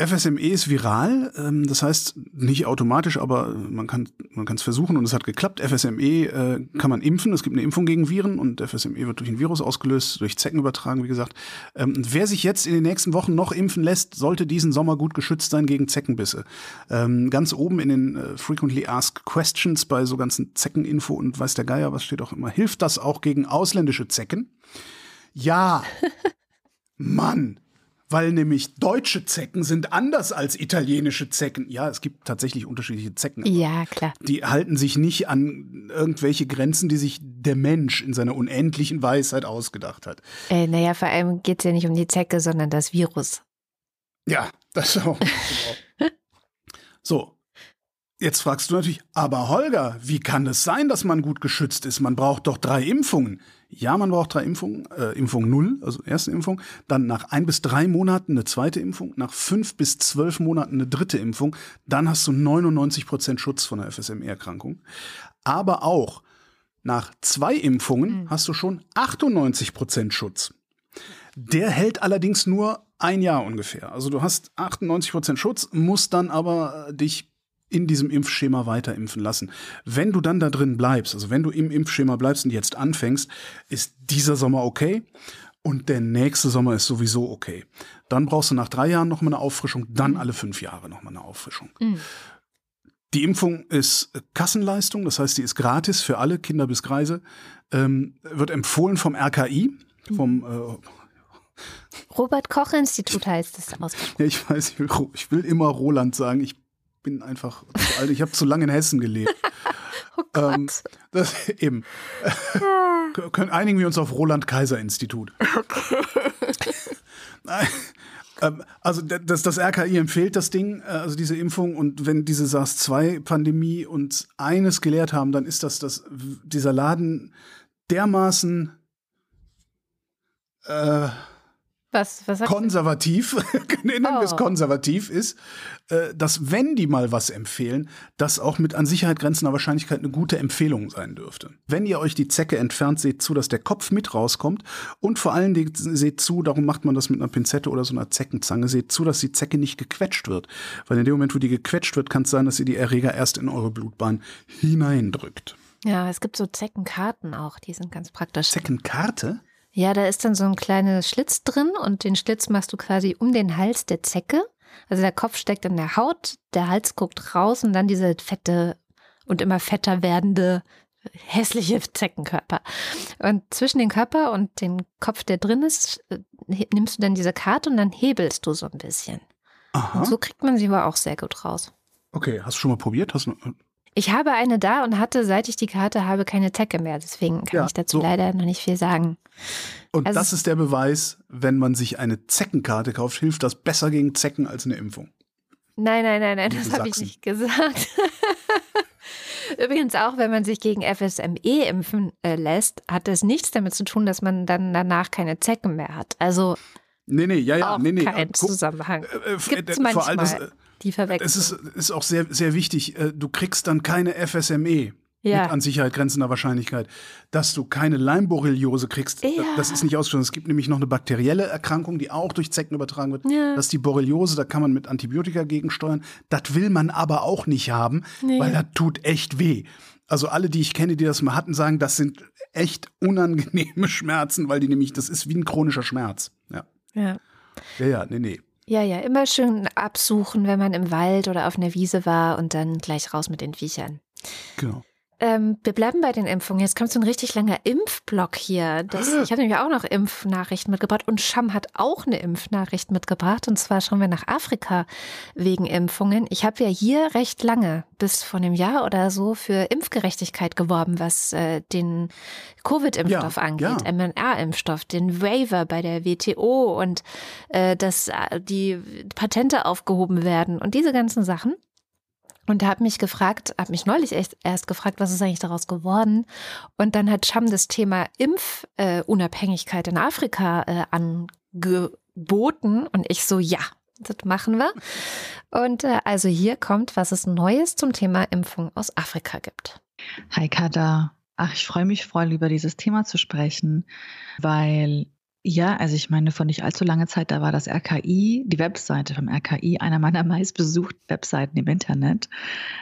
FSME ist viral, ähm, das heißt nicht automatisch, aber man kann man kann es versuchen und es hat geklappt. FSME äh, kann man impfen, es gibt eine Impfung gegen Viren und FSME wird durch ein Virus ausgelöst, durch Zecken übertragen, wie gesagt. Ähm, und wer sich jetzt in den nächsten Wochen noch impfen lässt, sollte diesen Sommer gut geschützt sein gegen Zeckenbisse. Ähm, ganz oben in den äh, Frequently Asked Questions bei so ganzen Zeckeninfo und weiß der Geier, was steht auch immer, hilft das auch gegen ausländische Zecken? Ja. Mann. Weil nämlich deutsche Zecken sind anders als italienische Zecken. Ja, es gibt tatsächlich unterschiedliche Zecken. Ja, klar. Die halten sich nicht an irgendwelche Grenzen, die sich der Mensch in seiner unendlichen Weisheit ausgedacht hat. Äh, naja, vor allem geht es ja nicht um die Zecke, sondern das Virus. Ja, das auch. so. Jetzt fragst du natürlich, aber Holger, wie kann es sein, dass man gut geschützt ist? Man braucht doch drei Impfungen. Ja, man braucht drei Impfungen. Äh, Impfung null, also erste Impfung. Dann nach ein bis drei Monaten eine zweite Impfung. Nach fünf bis zwölf Monaten eine dritte Impfung. Dann hast du 99 Prozent Schutz von der FSME-Erkrankung. Aber auch nach zwei Impfungen hast du schon 98 Prozent Schutz. Der hält allerdings nur ein Jahr ungefähr. Also du hast 98 Prozent Schutz, musst dann aber dich in diesem Impfschema weiter impfen lassen. Wenn du dann da drin bleibst, also wenn du im Impfschema bleibst und jetzt anfängst, ist dieser Sommer okay und der nächste Sommer ist sowieso okay. Dann brauchst du nach drei Jahren nochmal eine Auffrischung, dann alle fünf Jahre nochmal eine Auffrischung. Die Impfung ist Kassenleistung, das heißt, die ist gratis für alle Kinder bis Greise, ähm, wird empfohlen vom RKI, vom äh, Robert-Koch-Institut heißt es ausgesprochen. Ja, ich weiß, ich will, ich will immer Roland sagen. Ich bin einfach zu alt. Ich habe zu lange in Hessen gelebt. Oh Gott. Ähm, das eben. K- Können einigen wir uns auf Roland Kaiser Institut. Nein, ähm, Also das, das RKI empfiehlt das Ding, äh, also diese Impfung. Und wenn diese SARS-2-Pandemie uns eines gelehrt haben, dann ist das, dass dieser Laden dermaßen äh, Was, was konservativ, nennen wir es Oh. konservativ ist, äh, dass wenn die mal was empfehlen, das auch mit an Sicherheit grenzender Wahrscheinlichkeit eine gute Empfehlung sein dürfte. Wenn ihr euch die Zecke entfernt, seht zu, dass der Kopf mit rauskommt und vor allen Dingen seht zu, darum macht man das mit einer Pinzette oder so einer Zeckenzange, seht zu, dass die Zecke nicht gequetscht wird. Weil in dem Moment, wo die gequetscht wird, kann es sein, dass ihr die Erreger erst in eure Blutbahn hineindrückt. Ja, es gibt so Zeckenkarten auch, die sind ganz praktisch. Zeckenkarte? Ja, da ist dann so ein kleiner Schlitz drin und den Schlitz machst du quasi um den Hals der Zecke. Also der Kopf steckt in der Haut, der Hals guckt raus und dann diese fette und immer fetter werdende hässliche Zeckenkörper. Und zwischen den Körper und den Kopf, der drin ist, nimmst du dann diese Karte und dann hebelst du so ein bisschen. Aha. Und so kriegt man sie aber auch sehr gut raus. Okay, hast du schon mal probiert? Hast du, Ich habe eine da und hatte, seit ich die Karte habe, keine Zecke mehr. Deswegen kann Ja, ich dazu so. leider noch nicht viel sagen. Und Also- das ist der Beweis, wenn man sich eine Zeckenkarte kauft, hilft das besser gegen Zecken als eine Impfung. Nein, nein, nein, nein, Liebe das habe ich nicht gesagt. Übrigens auch, wenn man sich gegen FSME impfen äh, lässt, hat das nichts damit zu tun, dass man dann danach keine Zecken mehr hat. Also Nee, nee, ja, ja, auch nee, nee. kein äh, Zusammenhang. äh, Gibt es äh, manchmal, das, äh, die verwechseln. es ist, ist auch sehr, sehr wichtig, äh, du kriegst dann keine FSME. Ja. Mit an Sicherheit grenzender Wahrscheinlichkeit. Dass du keine Leimborreliose kriegst, Ja. das ist nicht ausgeschlossen. Es gibt nämlich noch eine bakterielle Erkrankung, die auch durch Zecken übertragen wird. Ja. Das ist die Borreliose, da kann man mit Antibiotika gegensteuern. Das will man aber auch nicht haben, Nee. weil das tut echt weh. Also alle, die ich kenne, die das mal hatten, sagen, das sind echt unangenehme Schmerzen, weil die nämlich, das ist wie ein chronischer Schmerz. Ja. Ja. Ja, ja, nee, nee. Ja, ja, immer schön absuchen, wenn man im Wald oder auf einer Wiese war und dann gleich raus mit den Viechern. Genau. Ähm, wir bleiben bei den Impfungen. Jetzt kommt so ein richtig langer Impfblock hier. Das, ich habe nämlich auch noch Impfnachrichten mitgebracht und Scham hat auch eine Impfnachricht mitgebracht. Und zwar schauen wir nach Afrika wegen Impfungen. Ich habe ja hier recht lange, bis vor einem Jahr oder so, für Impfgerechtigkeit geworben, was äh, den Covid-Impfstoff Ja, angeht, ja. mRNA-Impfstoff, den Waiver bei der WTO und äh, dass äh, die Patente aufgehoben werden und diese ganzen Sachen. Und habe mich gefragt, habe mich neulich echt erst gefragt, was ist eigentlich daraus geworden? Und dann hat Scham das Thema Impfunabhängigkeit äh, in Afrika äh, angeboten und ich so, ja, das machen wir. Und äh, also hier kommt, was es Neues zum Thema Impfung aus Afrika gibt. Hi Kada. Ach, ich freue mich voll, über dieses Thema zu sprechen, weil ja, also ich meine, vor nicht allzu langer Zeit, da war das RKI, die Webseite vom RKI, einer meiner meistbesuchten Webseiten im Internet.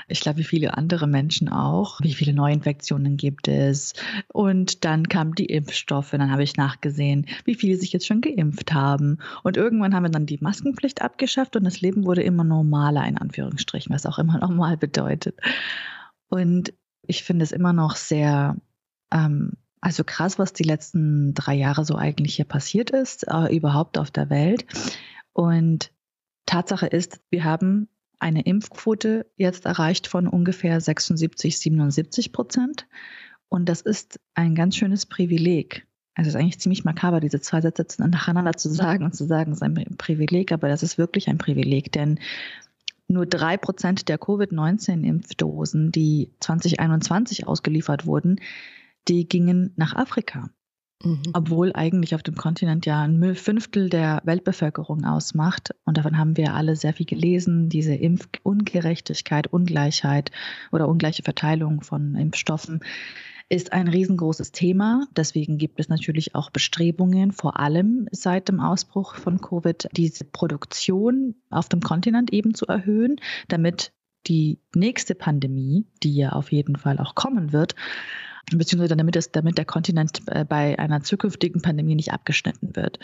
Ich glaube, wie viele andere Menschen auch. Wie viele Neuinfektionen gibt es? Und dann kamen die Impfstoffe. Dann habe ich nachgesehen, wie viele sich jetzt schon geimpft haben. Und irgendwann haben wir dann die Maskenpflicht abgeschafft und das Leben wurde immer normaler, in Anführungsstrichen, was auch immer normal bedeutet. Und ich finde es immer noch sehr ähm, also krass, was die letzten drei Jahre so eigentlich hier passiert ist, äh, überhaupt auf der Welt. Und Tatsache ist, wir haben eine Impfquote jetzt erreicht von ungefähr 76, 77 Prozent. Und das ist ein ganz schönes Privileg. Also es ist eigentlich ziemlich makaber, diese zwei Sätze nacheinander zu sagen und zu sagen, es ist ein Privileg, aber das ist wirklich ein Privileg, denn nur drei Prozent der Covid-19-Impfdosen, die 2021 ausgeliefert wurden, die gingen nach Afrika. Mhm. Obwohl eigentlich auf dem Kontinent ja ein Fünftel der Weltbevölkerung ausmacht. Und davon haben wir alle sehr viel gelesen, diese Impfungerechtigkeit, Ungleichheit oder ungleiche Verteilung von Impfstoffen ist ein riesengroßes Thema. Deswegen gibt es natürlich auch Bestrebungen, vor allem seit dem Ausbruch von Covid, diese Produktion auf dem Kontinent eben zu erhöhen, damit die nächste Pandemie, die ja auf jeden Fall auch kommen wird, beziehungsweise damit, es, damit der Kontinent äh, bei einer zukünftigen Pandemie nicht abgeschnitten wird.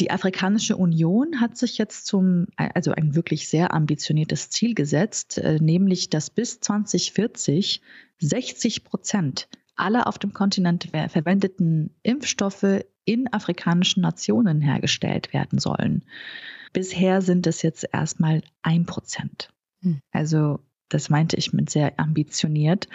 Die Afrikanische Union hat sich jetzt zum, also ein wirklich sehr ambitioniertes Ziel gesetzt, äh, nämlich, dass bis 2040 60 Prozent aller auf dem Kontinent verwendeten Impfstoffe in afrikanischen Nationen hergestellt werden sollen. Bisher sind es jetzt erstmal ein Prozent. Hm. Also das meinte ich mit sehr ambitioniert.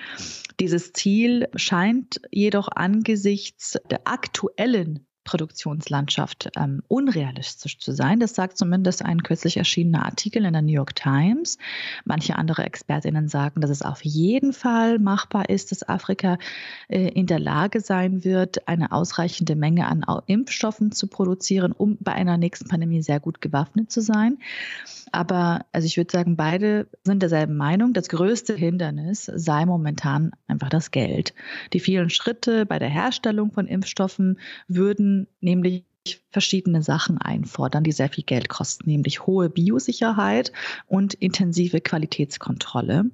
Dieses Ziel scheint jedoch angesichts der aktuellen Produktionslandschaft ähm, unrealistisch zu sein. Das sagt zumindest ein kürzlich erschienener Artikel in der New York Times. Manche andere Expertinnen sagen, dass es auf jeden Fall machbar ist, dass Afrika äh, in der Lage sein wird, eine ausreichende Menge an Impfstoffen zu produzieren, um bei einer nächsten Pandemie sehr gut gewaffnet zu sein. Aber also ich würde sagen, beide sind derselben Meinung. Das größte Hindernis sei momentan einfach das Geld. Die vielen Schritte bei der Herstellung von Impfstoffen würden nämlich verschiedene Sachen einfordern, die sehr viel Geld kosten, nämlich hohe Biosicherheit und intensive Qualitätskontrolle.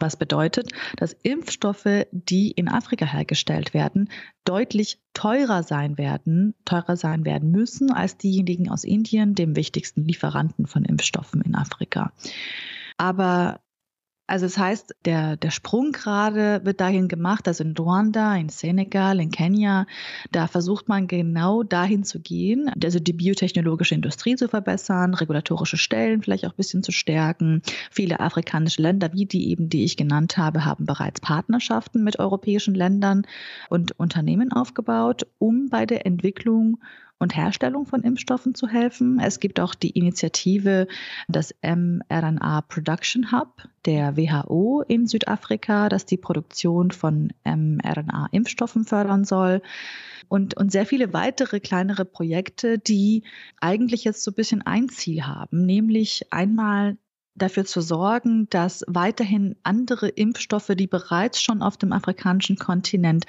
Was bedeutet, dass Impfstoffe, die in Afrika hergestellt werden, deutlich teurer sein werden, teurer sein werden müssen als diejenigen aus Indien, dem wichtigsten Lieferanten von Impfstoffen in Afrika. Aber also es heißt, der, der Sprung gerade wird dahin gemacht, also in Ruanda, in Senegal, in Kenia, da versucht man genau dahin zu gehen, also die biotechnologische Industrie zu verbessern, regulatorische Stellen vielleicht auch ein bisschen zu stärken. Viele afrikanische Länder, wie die eben, die ich genannt habe, haben bereits Partnerschaften mit europäischen Ländern und Unternehmen aufgebaut, um bei der Entwicklung und Herstellung von Impfstoffen zu helfen. Es gibt auch die Initiative, das mRNA Production Hub der WHO in Südafrika, das die Produktion von mRNA-Impfstoffen fördern soll. Und, und sehr viele weitere kleinere Projekte, die eigentlich jetzt so ein bisschen ein Ziel haben, nämlich einmal dafür zu sorgen, dass weiterhin andere Impfstoffe, die bereits schon auf dem afrikanischen Kontinent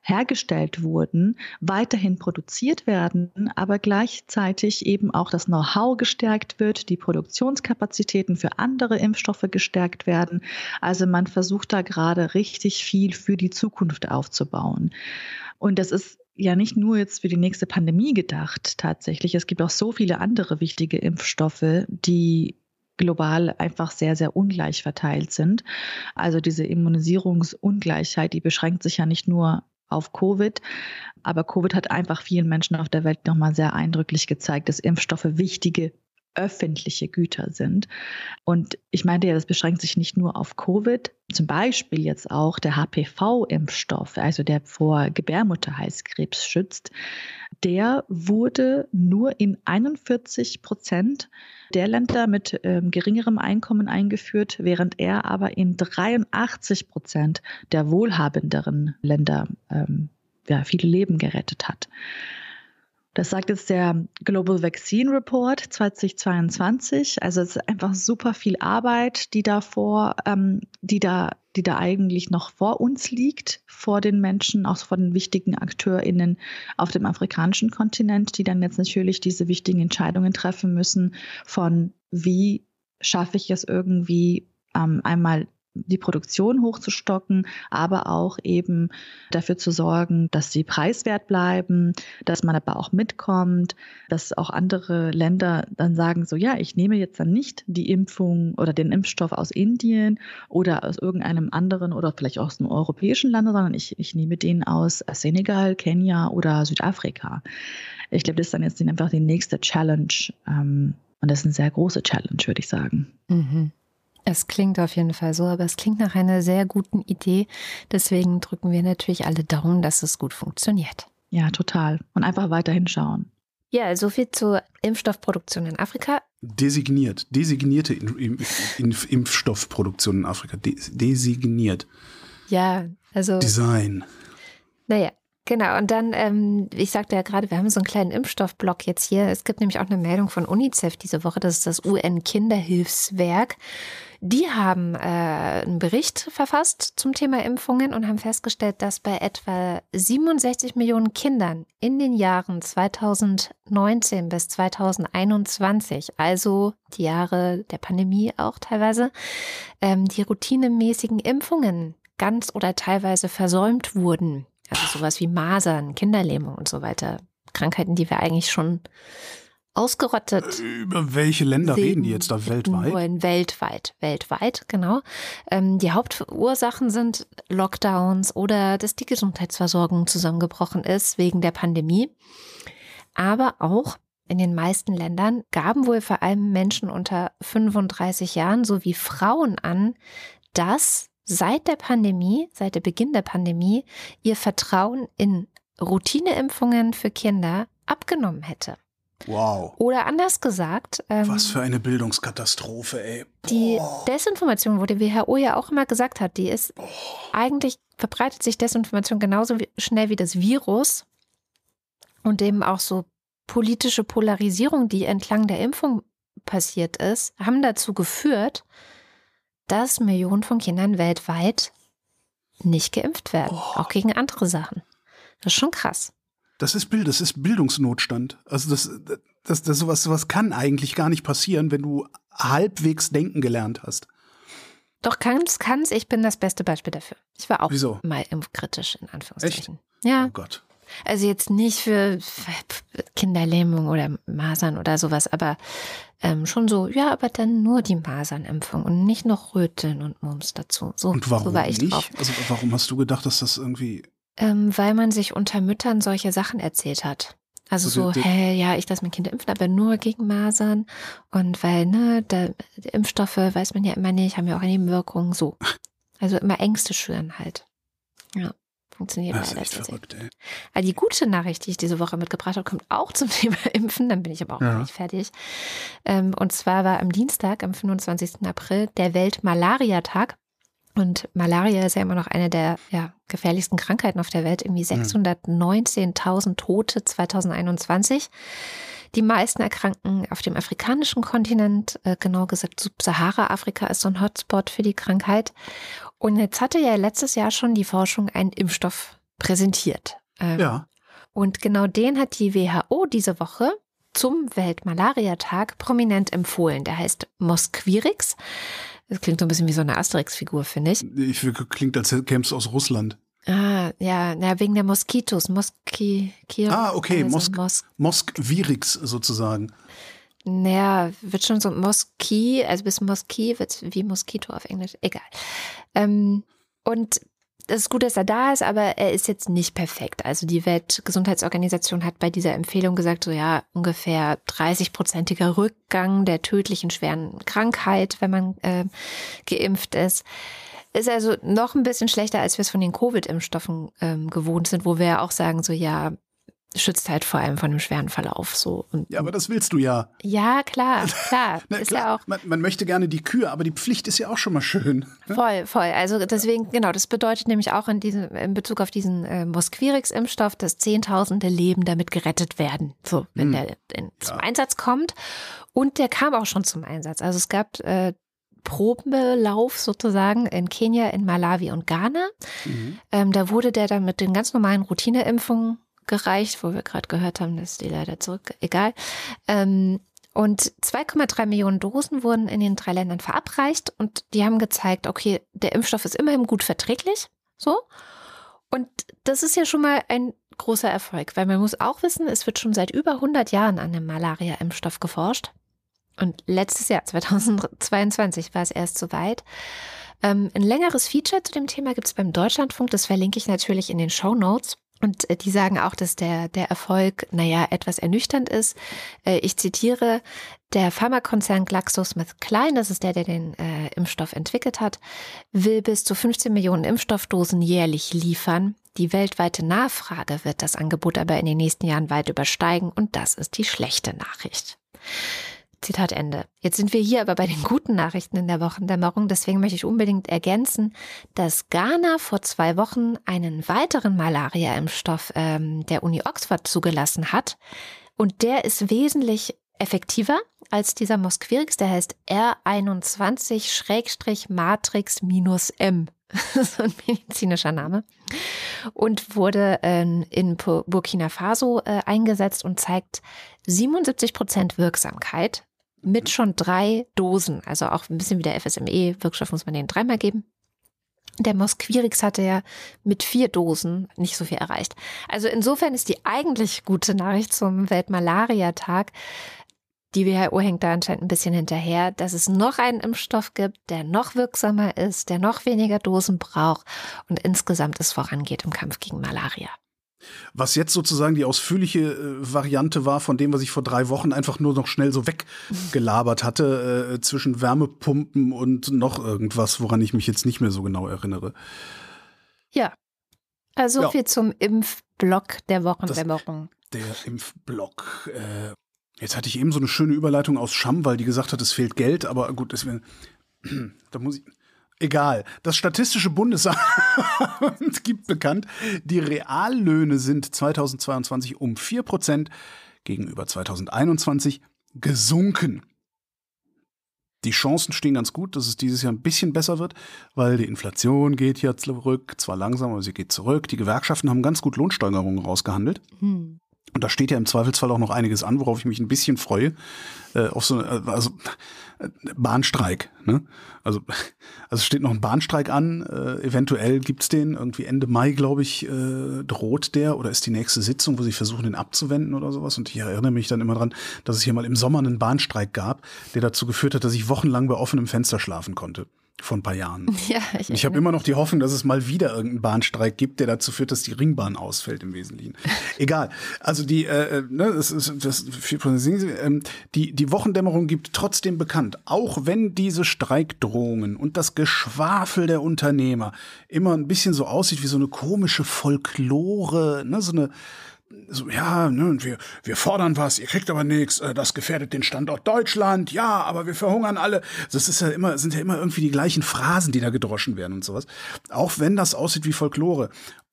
hergestellt wurden, weiterhin produziert werden, aber gleichzeitig eben auch das Know-how gestärkt wird, die Produktionskapazitäten für andere Impfstoffe gestärkt werden. Also man versucht da gerade richtig viel für die Zukunft aufzubauen. Und das ist ja nicht nur jetzt für die nächste Pandemie gedacht tatsächlich. Es gibt auch so viele andere wichtige Impfstoffe, die global einfach sehr, sehr ungleich verteilt sind. Also diese Immunisierungsungleichheit, die beschränkt sich ja nicht nur auf Covid, aber Covid hat einfach vielen Menschen auf der Welt nochmal sehr eindrücklich gezeigt, dass Impfstoffe wichtige öffentliche Güter sind. Und ich meinte ja, das beschränkt sich nicht nur auf Covid, zum Beispiel jetzt auch der HPV-Impfstoff, also der vor Gebärmutterhalskrebs schützt, der wurde nur in 41 Prozent der Länder mit ähm, geringerem Einkommen eingeführt, während er aber in 83 Prozent der wohlhabenderen Länder ähm, ja, viele Leben gerettet hat. Das sagt jetzt der Global Vaccine Report 2022. Also es ist einfach super viel Arbeit, die da vor, ähm, die da, die da eigentlich noch vor uns liegt, vor den Menschen, auch vor den wichtigen AkteurInnen auf dem afrikanischen Kontinent, die dann jetzt natürlich diese wichtigen Entscheidungen treffen müssen von wie schaffe ich es irgendwie ähm, einmal die Produktion hochzustocken, aber auch eben dafür zu sorgen, dass sie preiswert bleiben, dass man aber auch mitkommt, dass auch andere Länder dann sagen, so ja, ich nehme jetzt dann nicht die Impfung oder den Impfstoff aus Indien oder aus irgendeinem anderen oder vielleicht aus einem europäischen Land, sondern ich, ich nehme den aus Senegal, Kenia oder Südafrika. Ich glaube, das ist dann jetzt einfach die nächste Challenge. Ähm, und das ist eine sehr große Challenge, würde ich sagen. Mhm. Es klingt auf jeden Fall so, aber es klingt nach einer sehr guten Idee. Deswegen drücken wir natürlich alle Daumen, dass es gut funktioniert. Ja, total. Und einfach weiter hinschauen. Ja, so viel zur Impfstoffproduktion in Afrika. Designiert. Designierte Impfstoffproduktion in Afrika. designiert. Ja, also. Design. Naja, Genau, und dann, ähm, ich sagte ja gerade, wir haben so einen kleinen Impfstoffblock jetzt hier. Es gibt nämlich auch eine Meldung von UNICEF diese Woche, das ist das UN-Kinderhilfswerk. Die haben äh, einen Bericht verfasst zum Thema Impfungen und haben festgestellt, dass bei etwa 67 Millionen Kindern in den Jahren 2019 bis 2021, also die Jahre der Pandemie auch teilweise, ähm, die routinemäßigen Impfungen ganz oder teilweise versäumt wurden. Also sowas wie Masern, Kinderlähmung und so weiter. Krankheiten, die wir eigentlich schon ausgerottet. Äh, über welche Länder reden die jetzt da weltweit? Wollen. Weltweit, weltweit, genau. Ähm, die Hauptursachen sind Lockdowns oder dass die Gesundheitsversorgung zusammengebrochen ist wegen der Pandemie. Aber auch in den meisten Ländern gaben wohl vor allem Menschen unter 35 Jahren sowie Frauen an, dass seit der Pandemie, seit der Beginn der Pandemie, ihr Vertrauen in Routineimpfungen für Kinder abgenommen hätte. Wow. Oder anders gesagt. Ähm, Was für eine Bildungskatastrophe, ey. Boah. Die Desinformation, wo die WHO ja auch immer gesagt hat, die ist Boah. eigentlich verbreitet sich Desinformation genauso schnell wie das Virus und eben auch so politische Polarisierung, die entlang der Impfung passiert ist, haben dazu geführt, dass Millionen von Kindern weltweit nicht geimpft werden, oh. auch gegen andere Sachen. Das ist schon krass. Das ist Bild, das ist Bildungsnotstand. Also das, das, das sowas, sowas kann eigentlich gar nicht passieren, wenn du halbwegs denken gelernt hast. Doch kann's, kann's. Ich bin das beste Beispiel dafür. Ich war auch Wieso? mal impfkritisch in Anführungszeichen. Echt? Ja. Oh Gott. Also jetzt nicht für Kinderlähmung oder Masern oder sowas, aber ähm, schon so, ja, aber dann nur die Masernimpfung und nicht noch Röteln und Mumps dazu. So, und warum so war ich nicht? Drauf. Also warum hast du gedacht, dass das irgendwie. Ähm, weil man sich unter Müttern solche Sachen erzählt hat. Also so, so hä, ja, ich lasse mein Kind impfen, aber nur gegen Masern. Und weil, ne, der, der Impfstoffe weiß man ja immer nicht, haben ja auch Nebenwirkungen, so. Also immer Ängste schüren halt. Ja. Funktioniert das ist echt verrückt, ey. Also die gute Nachricht, die ich diese Woche mitgebracht habe, kommt auch zum Thema Impfen. Dann bin ich aber auch ja. nicht fertig. Ähm, und zwar war am Dienstag, am 25. April, der Weltmalaria-Tag. Und Malaria ist ja immer noch eine der ja, gefährlichsten Krankheiten auf der Welt. Irgendwie 619.000 Tote 2021. Die meisten erkranken auf dem afrikanischen Kontinent, äh, genau gesagt Subsahara-Afrika ist so ein Hotspot für die Krankheit. Und jetzt hatte ja letztes Jahr schon die Forschung einen Impfstoff präsentiert. Ähm, ja. Und genau den hat die WHO diese Woche zum Weltmalariatag prominent empfohlen. Der heißt Mosquirix. Das klingt so ein bisschen wie so eine Asterix-Figur, finde ich. Ich klingt, als käme es aus Russland. Ah, ja, ja wegen der Moskitos. Moski, ah, okay, also Mosk, Mos Moskvirix sozusagen. Naja, wird schon so Moski, also bis Moski wird wie Moskito auf Englisch, egal. Ähm, und es ist gut, dass er da ist, aber er ist jetzt nicht perfekt. Also die Weltgesundheitsorganisation hat bei dieser Empfehlung gesagt, so ja, ungefähr 30-prozentiger Rückgang der tödlichen schweren Krankheit, wenn man äh, geimpft ist. Ist also noch ein bisschen schlechter, als wir es von den Covid-Impfstoffen ähm, gewohnt sind, wo wir ja auch sagen, so ja, schützt halt vor allem von einem schweren Verlauf. So. Und, ja, aber das willst du ja. Ja, klar, klar. Na, ist klar. Ja auch man, man, möchte gerne die Kühe, aber die Pflicht ist ja auch schon mal schön. Voll, voll. Also deswegen, genau, das bedeutet nämlich auch in, diesem, in Bezug auf diesen äh, Mosquirix-Impfstoff, dass Zehntausende Leben damit gerettet werden, so wenn hm. der in, zum ja. Einsatz kommt. Und der kam auch schon zum Einsatz. Also es gab äh, Probenlauf sozusagen in Kenia, in Malawi und Ghana. Mhm. Ähm, da wurde der dann mit den ganz normalen Routineimpfungen gereicht, wo wir gerade gehört haben, dass die leider zurück, egal. Ähm, und 2,3 Millionen Dosen wurden in den drei Ländern verabreicht und die haben gezeigt, okay, der Impfstoff ist immerhin gut verträglich. So. Und das ist ja schon mal ein großer Erfolg, weil man muss auch wissen, es wird schon seit über 100 Jahren an dem Malaria-Impfstoff geforscht. Und letztes Jahr, 2022, war es erst soweit. Ähm, ein längeres Feature zu dem Thema gibt es beim Deutschlandfunk, das verlinke ich natürlich in den Show Notes. Und äh, die sagen auch, dass der, der Erfolg, naja, etwas ernüchternd ist. Äh, ich zitiere, der Pharmakonzern GlaxoSmithKline, das ist der, der den äh, Impfstoff entwickelt hat, will bis zu 15 Millionen Impfstoffdosen jährlich liefern. Die weltweite Nachfrage wird das Angebot aber in den nächsten Jahren weit übersteigen und das ist die schlechte Nachricht. Zitat Ende. Jetzt sind wir hier aber bei den guten Nachrichten in der Wochendämmerung. Deswegen möchte ich unbedingt ergänzen, dass Ghana vor zwei Wochen einen weiteren Malaria-Impfstoff ähm, der Uni Oxford zugelassen hat. Und der ist wesentlich effektiver als dieser Mosquirix. Der heißt R21-Matrix-M. so ein medizinischer Name. Und wurde äh, in Burkina Faso äh, eingesetzt und zeigt 77 Prozent Wirksamkeit mit schon drei Dosen, also auch ein bisschen wie der FSME-Wirkstoff muss man den dreimal geben. Der Mosquirix hatte ja mit vier Dosen nicht so viel erreicht. Also insofern ist die eigentlich gute Nachricht zum Weltmalaria-Tag, die WHO hängt da anscheinend ein bisschen hinterher, dass es noch einen Impfstoff gibt, der noch wirksamer ist, der noch weniger Dosen braucht und insgesamt es vorangeht im Kampf gegen Malaria. Was jetzt sozusagen die ausführliche äh, Variante war von dem, was ich vor drei Wochen einfach nur noch schnell so weggelabert hatte, äh, zwischen Wärmepumpen und noch irgendwas, woran ich mich jetzt nicht mehr so genau erinnere. Ja. Also ja. viel zum Impfblock der Wochendämmerung. Der Impfblock. Äh, jetzt hatte ich eben so eine schöne Überleitung aus Scham, weil die gesagt hat, es fehlt Geld, aber gut, deswegen, da muss ich. Egal. Das Statistische Bundesamt gibt bekannt, die Reallöhne sind 2022 um 4% gegenüber 2021 gesunken. Die Chancen stehen ganz gut, dass es dieses Jahr ein bisschen besser wird, weil die Inflation geht ja zurück, zwar langsam, aber sie geht zurück. Die Gewerkschaften haben ganz gut Lohnsteigerungen rausgehandelt. Hm. Und da steht ja im Zweifelsfall auch noch einiges an, worauf ich mich ein bisschen freue. Äh, auf so, also Bahnstreik. Ne? Also, also steht noch ein Bahnstreik an. Äh, eventuell gibt's den. Irgendwie Ende Mai, glaube ich, äh, droht der oder ist die nächste Sitzung, wo sie versuchen, den abzuwenden oder sowas. Und ich erinnere mich dann immer dran, dass es hier mal im Sommer einen Bahnstreik gab, der dazu geführt hat, dass ich wochenlang bei offenem Fenster schlafen konnte vor ein paar Jahren. Ja, ich, ich habe immer noch die Hoffnung, dass es mal wieder irgendeinen Bahnstreik gibt, der dazu führt, dass die Ringbahn ausfällt im Wesentlichen. Egal. Also die, äh, äh ne, das ist das ähm, die die Wochendämmerung gibt trotzdem bekannt, auch wenn diese Streikdrohungen und das Geschwafel der Unternehmer immer ein bisschen so aussieht wie so eine komische Folklore, ne, so eine so, ja, ne, wir, wir fordern was, ihr kriegt aber nichts, äh, das gefährdet den Standort Deutschland, ja, aber wir verhungern alle. Das ist ja immer, sind ja immer irgendwie die gleichen Phrasen, die da gedroschen werden und sowas. Auch wenn das aussieht wie Folklore.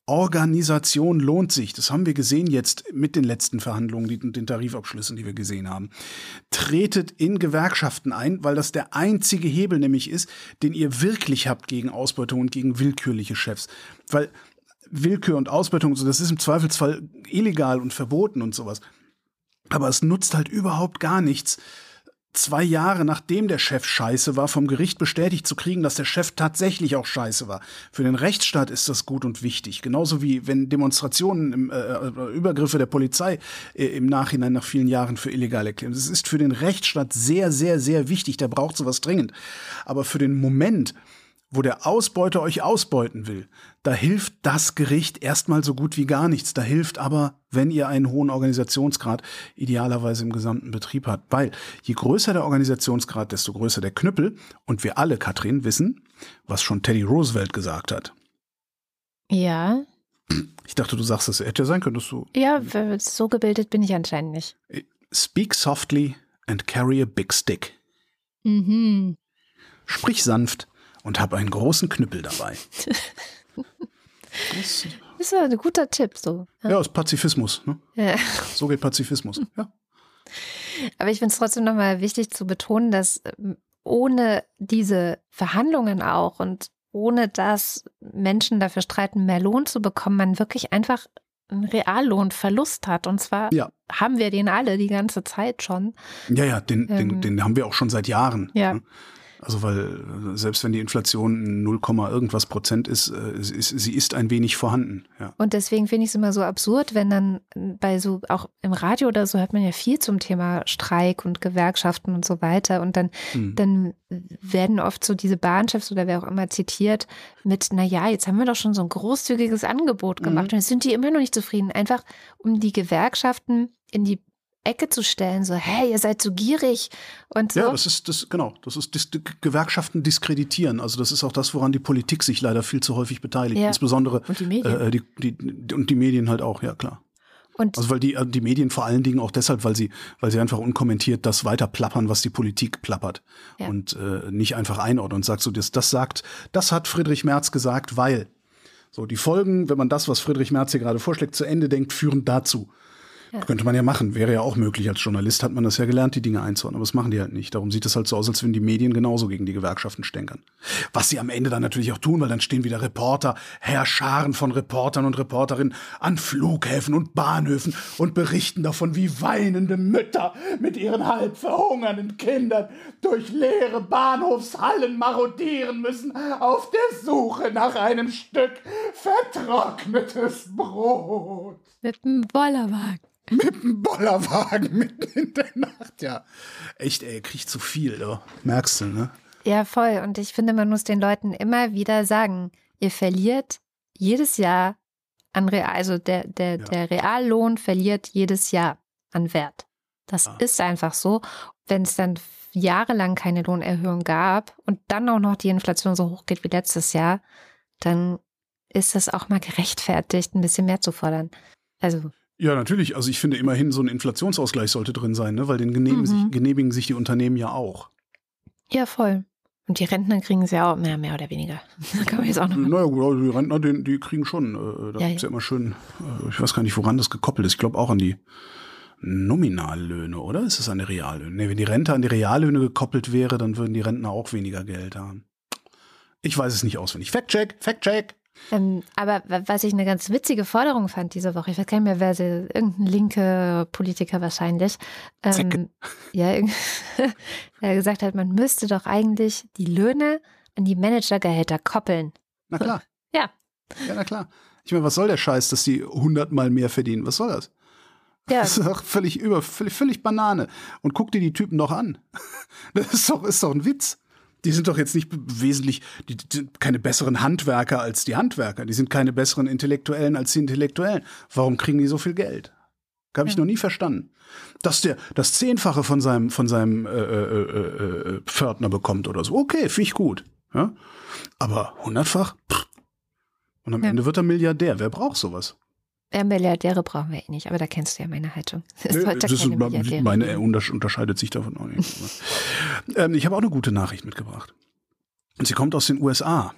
Organisation lohnt sich. Das haben wir gesehen jetzt mit den letzten Verhandlungen und den Tarifabschlüssen, die wir gesehen haben. Tretet in Gewerkschaften ein, weil das der einzige Hebel nämlich ist, den ihr wirklich habt gegen Ausbeutung und gegen willkürliche Chefs. Weil Willkür und Ausbeutung und so, das ist im Zweifelsfall illegal und verboten und sowas. Aber es nutzt halt überhaupt gar nichts, zwei Jahre nachdem der Chef scheiße war, vom Gericht bestätigt zu kriegen, dass der Chef tatsächlich auch scheiße war. Für den Rechtsstaat ist das gut und wichtig. Genauso wie wenn Demonstrationen, im, äh, äh Übergriffe der Polizei äh, im Nachhinein nach vielen Jahren für illegal erklären. Das ist für den Rechtsstaat sehr, sehr, sehr wichtig. Der braucht sowas dringend. Aber für den Moment, wo der Ausbeuter euch ausbeuten will, da hilft das Gericht erstmal so gut wie gar nichts. Da hilft aber, wenn ihr einen hohen Organisationsgrad idealerweise im gesamten Betrieb habt. Weil je größer der Organisationsgrad, desto größer der Knüppel. Und wir alle, Katrin, wissen, was schon Teddy Roosevelt gesagt hat. Ja. Ich dachte, du sagst es. Hätte ja sein können, dass du. Ja, so gebildet bin ich anscheinend nicht. Speak softly and carry a big stick. Mhm. Sprich sanft und habe einen großen Knüppel dabei. das ist ja ein guter Tipp so. Ja, ja ist Pazifismus. Ne? Ja. So geht Pazifismus. Ja. Aber ich finde es trotzdem nochmal wichtig zu betonen, dass ähm, ohne diese Verhandlungen auch und ohne dass Menschen dafür streiten, mehr Lohn zu bekommen, man wirklich einfach einen Reallohnverlust hat. Und zwar ja. haben wir den alle die ganze Zeit schon. Ja, ja, den, ähm, den, den haben wir auch schon seit Jahren. Ja. Ne? Also weil selbst wenn die Inflation 0, irgendwas Prozent ist, äh, ist, sie ist ein wenig vorhanden. Ja. Und deswegen finde ich es immer so absurd, wenn dann bei so, auch im Radio oder so hört man ja viel zum Thema Streik und Gewerkschaften und so weiter. Und dann, hm. dann werden oft so diese Bahnchefs oder wer auch immer zitiert mit, na ja, jetzt haben wir doch schon so ein großzügiges Angebot mhm. gemacht. Mhm. Und jetzt sind die immer noch nicht zufrieden. Einfach um die Gewerkschaften in die Ecke zu stellen, so, hey, ihr seid so gierig und so. Ja, das ist das, genau, das ist das, Gewerkschaften diskreditieren. Also das ist auch das, woran die Politik sich leider viel zu häufig beteiligt. Ja. Insbesondere und die Medien. Äh, die, die, und die Medien halt auch, ja klar. Und also weil die, äh, die Medien vor allen Dingen auch deshalb, weil sie, weil sie einfach unkommentiert das weiter plappern, was die Politik plappert. Ja. Und äh, nicht einfach einordnen und sagt so, das, das sagt, das hat Friedrich Merz gesagt, weil. So, die Folgen, wenn man das, was Friedrich Merz hier gerade vorschlägt, zu Ende denkt, führen dazu. Ja. Könnte man ja machen, wäre ja auch möglich. Als Journalist hat man das ja gelernt, die Dinge einzuordnen, aber das machen die halt nicht. Darum sieht es halt so aus, als würden die Medien genauso gegen die Gewerkschaften stänkern. Was sie am Ende dann natürlich auch tun, weil dann stehen wieder Reporter, Herrscharen von Reportern und Reporterinnen an Flughäfen und Bahnhöfen und berichten davon, wie weinende Mütter mit ihren halb verhungernden Kindern durch leere Bahnhofshallen marodieren müssen auf der Suche nach einem Stück vertrocknetes Brot. Mit einem Bollerwagen. Mit dem Bollerwagen mitten in der Nacht, ja. Echt, ey, kriegt zu viel, du. Merkst du, ne? Ja, voll. Und ich finde, man muss den Leuten immer wieder sagen, ihr verliert jedes Jahr an Real, also der, der, ja. der Reallohn verliert jedes Jahr an Wert. Das ah. ist einfach so. Wenn es dann jahrelang keine Lohnerhöhung gab und dann auch noch die Inflation so hoch geht wie letztes Jahr, dann ist es auch mal gerechtfertigt, ein bisschen mehr zu fordern. Also ja, natürlich. Also ich finde immerhin so ein Inflationsausgleich sollte drin sein, ne? weil den genehmigen, mhm. sich, genehmigen sich die Unternehmen ja auch. Ja, voll. Und die Rentner kriegen es ja auch mehr, mehr oder weniger. Da kann man jetzt auch noch naja, gut, also die Rentner, die, die kriegen schon. Äh, da ja, gibt's ja. ja immer schön, äh, ich weiß gar nicht, woran das gekoppelt ist. Ich glaube auch an die Nominallöhne, oder? Ist es an die Reallöhne? Nee, wenn die Rente an die Reallöhne gekoppelt wäre, dann würden die Rentner auch weniger Geld haben. Ich weiß es nicht auswendig. Fact-check, Fact-check. Ähm, aber was ich eine ganz witzige Forderung fand diese Woche, ich weiß gar nicht mehr, wer sie, irgendein linke Politiker wahrscheinlich, ähm, ja, er gesagt hat, man müsste doch eigentlich die Löhne an die Managergehälter koppeln. Na klar. Ja. Ja, na klar. Ich meine, was soll der Scheiß, dass die hundertmal mehr verdienen? Was soll das? Ja. Das ist doch völlig über, völlig, völlig Banane. Und guck dir die Typen doch an. Das ist doch, ist doch ein Witz die sind doch jetzt nicht wesentlich, die, die, keine besseren Handwerker als die Handwerker. Die sind keine besseren Intellektuellen als die Intellektuellen. Warum kriegen die so viel Geld? Habe ich ja. noch nie verstanden. Dass der das Zehnfache von seinem, von seinem äh, äh, äh, äh Pförtner bekommt oder so. Okay, finde ich gut. Ja? Aber hundertfach? Und am ja. Ende wird er Milliardär. Wer braucht sowas? Ja, Milliardäre brauchen wir eh nicht, aber da kennst du ja meine Haltung. Es nee, das ist meine unterscheidet sich davon auch nicht. ähm, ich habe auch eine gute Nachricht mitgebracht. Und sie kommt aus den USA.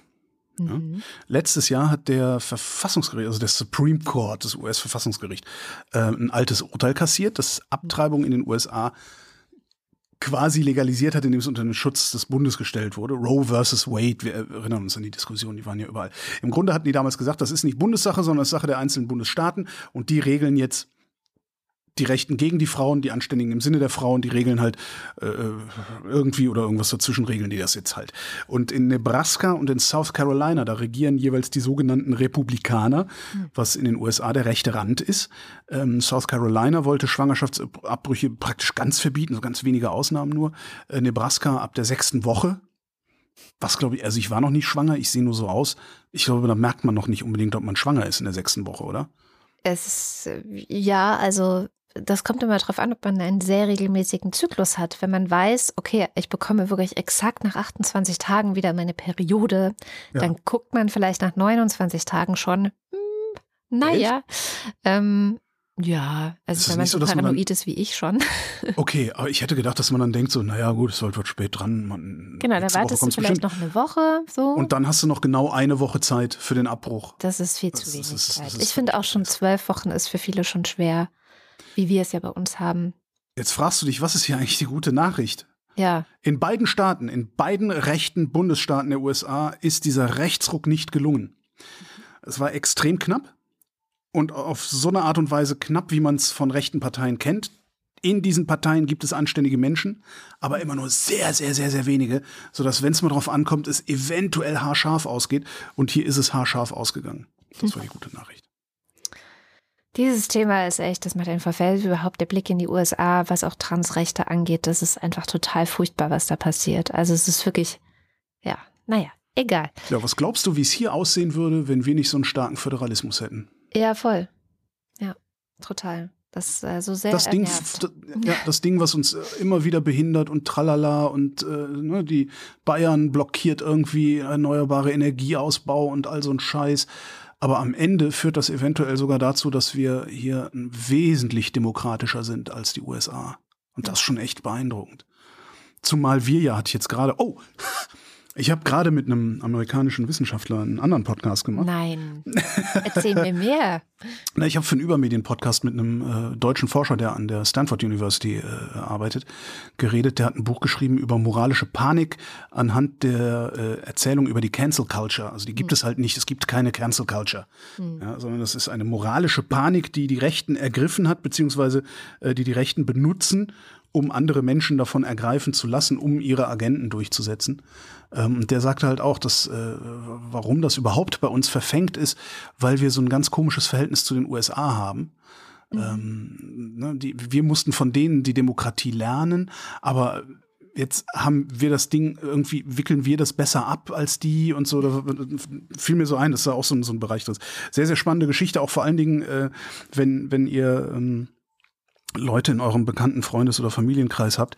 Ja? Mhm. Letztes Jahr hat der Verfassungsgericht, also der Supreme Court, das US-Verfassungsgericht, äh, ein altes Urteil kassiert, dass Abtreibung in den USA quasi legalisiert hat, indem es unter den Schutz des Bundes gestellt wurde. Roe versus Wade, wir erinnern uns an die Diskussion, die waren ja überall. Im Grunde hatten die damals gesagt, das ist nicht Bundessache, sondern das ist Sache der einzelnen Bundesstaaten und die regeln jetzt, die Rechten gegen die Frauen, die Anständigen im Sinne der Frauen, die regeln halt äh, irgendwie oder irgendwas dazwischen regeln die das jetzt halt. Und in Nebraska und in South Carolina, da regieren jeweils die sogenannten Republikaner, mhm. was in den USA der rechte Rand ist. Ähm, South Carolina wollte Schwangerschaftsabbrüche praktisch ganz verbieten, so ganz wenige Ausnahmen nur. Äh, Nebraska ab der sechsten Woche. Was glaube ich, also ich war noch nicht schwanger, ich sehe nur so aus. Ich glaube, da merkt man noch nicht unbedingt, ob man schwanger ist in der sechsten Woche, oder? Es ist, äh, ja, also das kommt immer darauf an, ob man einen sehr regelmäßigen Zyklus hat. Wenn man weiß, okay, ich bekomme wirklich exakt nach 28 Tagen wieder meine Periode, ja. dann guckt man vielleicht nach 29 Tagen schon, hm, naja, ähm, ja, also wenn man so, paranoid ist wie ich schon. Okay, aber ich hätte gedacht, dass man dann denkt so, naja gut, es wird spät dran. Man, genau, da wartest du vielleicht bestimmt. noch eine Woche so. Und dann hast du noch genau eine Woche Zeit für den Abbruch. Das ist viel zu das wenig ist, Zeit. Ich finde auch schon zwölf Wochen ist für viele schon schwer wie wir es ja bei uns haben. Jetzt fragst du dich, was ist hier eigentlich die gute Nachricht? Ja. In beiden Staaten, in beiden rechten Bundesstaaten der USA ist dieser Rechtsruck nicht gelungen. Es war extrem knapp und auf so eine Art und Weise knapp, wie man es von rechten Parteien kennt. In diesen Parteien gibt es anständige Menschen, aber immer nur sehr, sehr, sehr, sehr wenige, sodass, wenn es mal drauf ankommt, es eventuell haarscharf ausgeht. Und hier ist es haarscharf ausgegangen. Das war die gute Nachricht. Dieses Thema ist echt, das macht einen verfällt überhaupt der Blick in die USA, was auch Transrechte angeht. Das ist einfach total furchtbar, was da passiert. Also es ist wirklich, ja, naja, egal. Ja, was glaubst du, wie es hier aussehen würde, wenn wir nicht so einen starken Föderalismus hätten? Ja, voll. Ja, total. Das ist äh, so sehr das Ding, ja, das Ding, was uns äh, immer wieder behindert und tralala und äh, ne, die Bayern blockiert irgendwie erneuerbare Energieausbau und all so ein Scheiß. Aber am Ende führt das eventuell sogar dazu, dass wir hier wesentlich demokratischer sind als die USA. Und das ist schon echt beeindruckend. Zumal wir ja, hatte ich jetzt gerade, oh, ich habe gerade mit einem amerikanischen Wissenschaftler einen anderen Podcast gemacht. Nein. Erzähl mir mehr. Na, ich habe für einen Übermedien-Podcast mit einem äh, deutschen Forscher, der an der Stanford University äh, arbeitet, geredet. Der hat ein Buch geschrieben über moralische Panik anhand der äh, Erzählung über die Cancel Culture. Also die gibt hm. es halt nicht. Es gibt keine Cancel Culture, hm. ja, sondern das ist eine moralische Panik, die die Rechten ergriffen hat, beziehungsweise äh, die die Rechten benutzen, um andere Menschen davon ergreifen zu lassen, um ihre Agenten durchzusetzen. Ähm, der sagte halt auch, dass äh, warum das überhaupt bei uns verfängt ist, weil wir so ein ganz komisches Verhältnis zu den USA haben. Mhm. Ähm, ne, die, wir mussten von denen die Demokratie lernen, aber jetzt haben wir das Ding, irgendwie wickeln wir das besser ab als die und so. Da fiel mir so ein, das ist ja auch so, so ein Bereich. Das sehr, sehr spannende Geschichte, auch vor allen Dingen, äh, wenn, wenn ihr ähm, Leute in eurem bekannten Freundes- oder Familienkreis habt,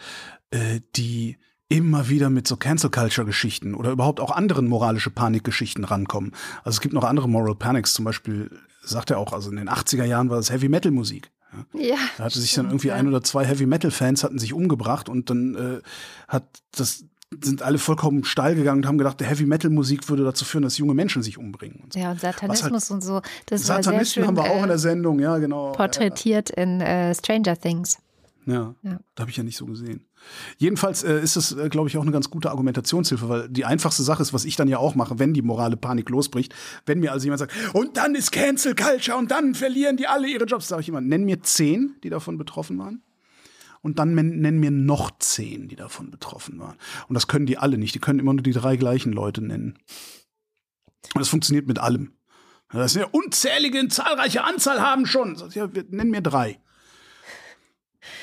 äh, die immer wieder mit so Cancel Culture Geschichten oder überhaupt auch anderen moralische Panikgeschichten rankommen. Also es gibt noch andere Moral Panics, zum Beispiel sagt er auch, also in den 80er Jahren war das Heavy Metal Musik. Ja. Da hatte sich dann irgendwie ein oder zwei Heavy Metal Fans hatten sich umgebracht und dann äh, hat das sind alle vollkommen steil gegangen und haben gedacht, der Heavy Metal Musik würde dazu führen, dass junge Menschen sich umbringen. Und so. Ja, und Satanismus halt, und so. Das Satanisten schön, haben wir auch in der Sendung, ja, genau. Porträtiert ja. in äh, Stranger Things. Ja, ja. da habe ich ja nicht so gesehen. Jedenfalls äh, ist es, äh, glaube ich, auch eine ganz gute Argumentationshilfe, weil die einfachste Sache ist, was ich dann ja auch mache, wenn die morale Panik losbricht. Wenn mir also jemand sagt, und dann ist Cancel Culture und dann verlieren die alle ihre Jobs, sage ich immer, nenn mir zehn, die davon betroffen waren. Und dann nennen mir noch zehn, die davon betroffen waren. Und das können die alle nicht. Die können immer nur die drei gleichen Leute nennen. Und das funktioniert mit allem. Das sind ja unzählige, zahlreiche Anzahl haben schon. Ja, nennen mir drei.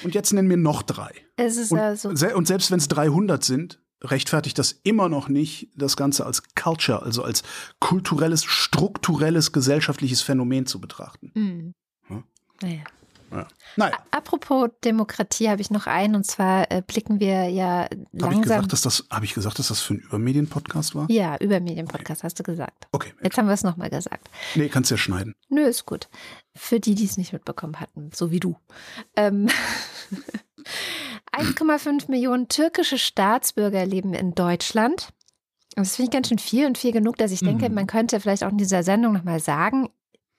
Und jetzt nennen wir noch drei. Es ist und, also und selbst wenn es 300 sind, rechtfertigt das immer noch nicht das Ganze als Culture, also als kulturelles, strukturelles, gesellschaftliches Phänomen zu betrachten. Mhm. Hm? Naja. Ja. Naja. Apropos Demokratie habe ich noch einen und zwar äh, blicken wir ja langsam. Habe ich, gesagt, dass das, hab ich gesagt, dass das für ein Übermedien-Podcast war? Ja, Übermedien-Podcast okay. hast du gesagt. Okay. Jetzt haben wir es nochmal gesagt. Nee, kannst ja schneiden. Nö, ist gut. Für die, die es nicht mitbekommen hatten, so wie du. Ähm 1,5 Millionen türkische Staatsbürger leben in Deutschland. Das finde ich ganz schön viel und viel genug, dass ich denke, mhm. man könnte vielleicht auch in dieser Sendung nochmal sagen,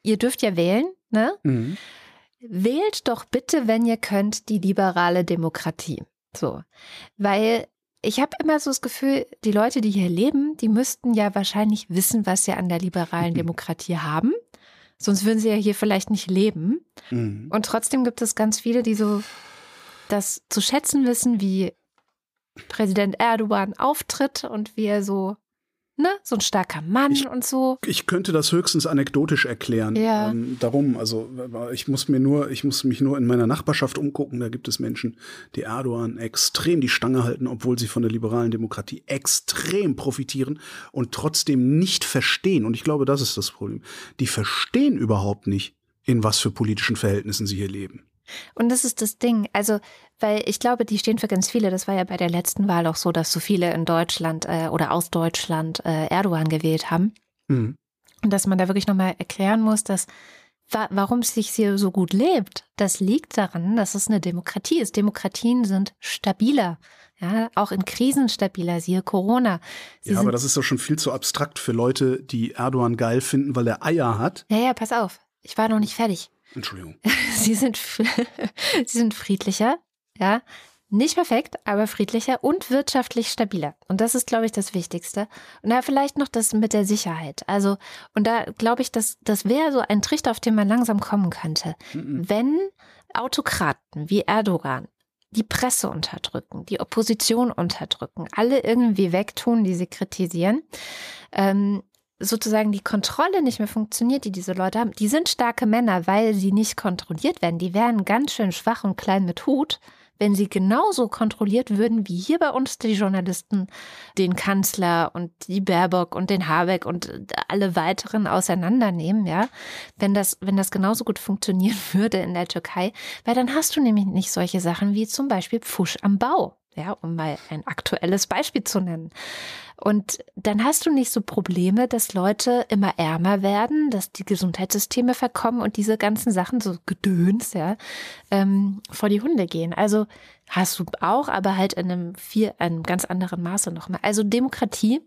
ihr dürft ja wählen, ne? Mhm. Wählt doch bitte, wenn ihr könnt, die liberale Demokratie. So. Weil ich habe immer so das Gefühl, die Leute, die hier leben, die müssten ja wahrscheinlich wissen, was sie an der liberalen Demokratie haben. Sonst würden sie ja hier vielleicht nicht leben. Mhm. Und trotzdem gibt es ganz viele, die so das zu schätzen wissen, wie Präsident Erdogan auftritt und wie er so ne, so ein starker Mann ich, und so. Ich könnte das höchstens anekdotisch erklären. Ja. Ähm, darum, also ich muss mir nur, ich muss mich nur in meiner Nachbarschaft umgucken. Da gibt es Menschen, die Erdogan extrem die Stange halten, obwohl sie von der liberalen Demokratie extrem profitieren und trotzdem nicht verstehen. Und ich glaube, das ist das Problem. Die verstehen überhaupt nicht, in was für politischen Verhältnissen sie hier leben. Und das ist das Ding. Also, weil ich glaube, die stehen für ganz viele. Das war ja bei der letzten Wahl auch so, dass so viele in Deutschland äh, oder aus Deutschland äh, Erdogan gewählt haben. Mhm. Und dass man da wirklich nochmal erklären muss, dass wa warum es sich hier so gut lebt, das liegt daran, dass es eine Demokratie ist. Demokratien sind stabiler. Ja, auch in Krisen stabiler, siehe Corona. Sie ja, aber das ist doch schon viel zu abstrakt für Leute, die Erdogan geil finden, weil er Eier hat. Ja, ja, pass auf. Ich war noch nicht fertig. Entschuldigung. Sie sind, sie sind friedlicher, ja. Nicht perfekt, aber friedlicher und wirtschaftlich stabiler. Und das ist, glaube ich, das Wichtigste. Und da vielleicht noch das mit der Sicherheit. Also, und da glaube ich, dass das wäre so ein Trichter, auf den man langsam kommen könnte. Mhm. Wenn Autokraten wie Erdogan die Presse unterdrücken, die Opposition unterdrücken, alle irgendwie wegtun, die sie kritisieren, ähm, sozusagen die Kontrolle nicht mehr funktioniert, die diese Leute haben, die sind starke Männer, weil sie nicht kontrolliert werden. Die wären ganz schön schwach und klein mit Hut, wenn sie genauso kontrolliert würden wie hier bei uns die Journalisten den Kanzler und die Baerbock und den Habeck und alle weiteren auseinandernehmen, ja. Wenn das, wenn das genauso gut funktionieren würde in der Türkei, weil dann hast du nämlich nicht solche Sachen wie zum Beispiel Pfusch am Bau ja, um mal ein aktuelles Beispiel zu nennen. Und dann hast du nicht so Probleme, dass Leute immer ärmer werden, dass die Gesundheitssysteme verkommen und diese ganzen Sachen, so Gedöns, ja, ähm, vor die Hunde gehen. Also hast du auch, aber halt in einem viel, einem ganz anderen Maße nochmal. Also Demokratie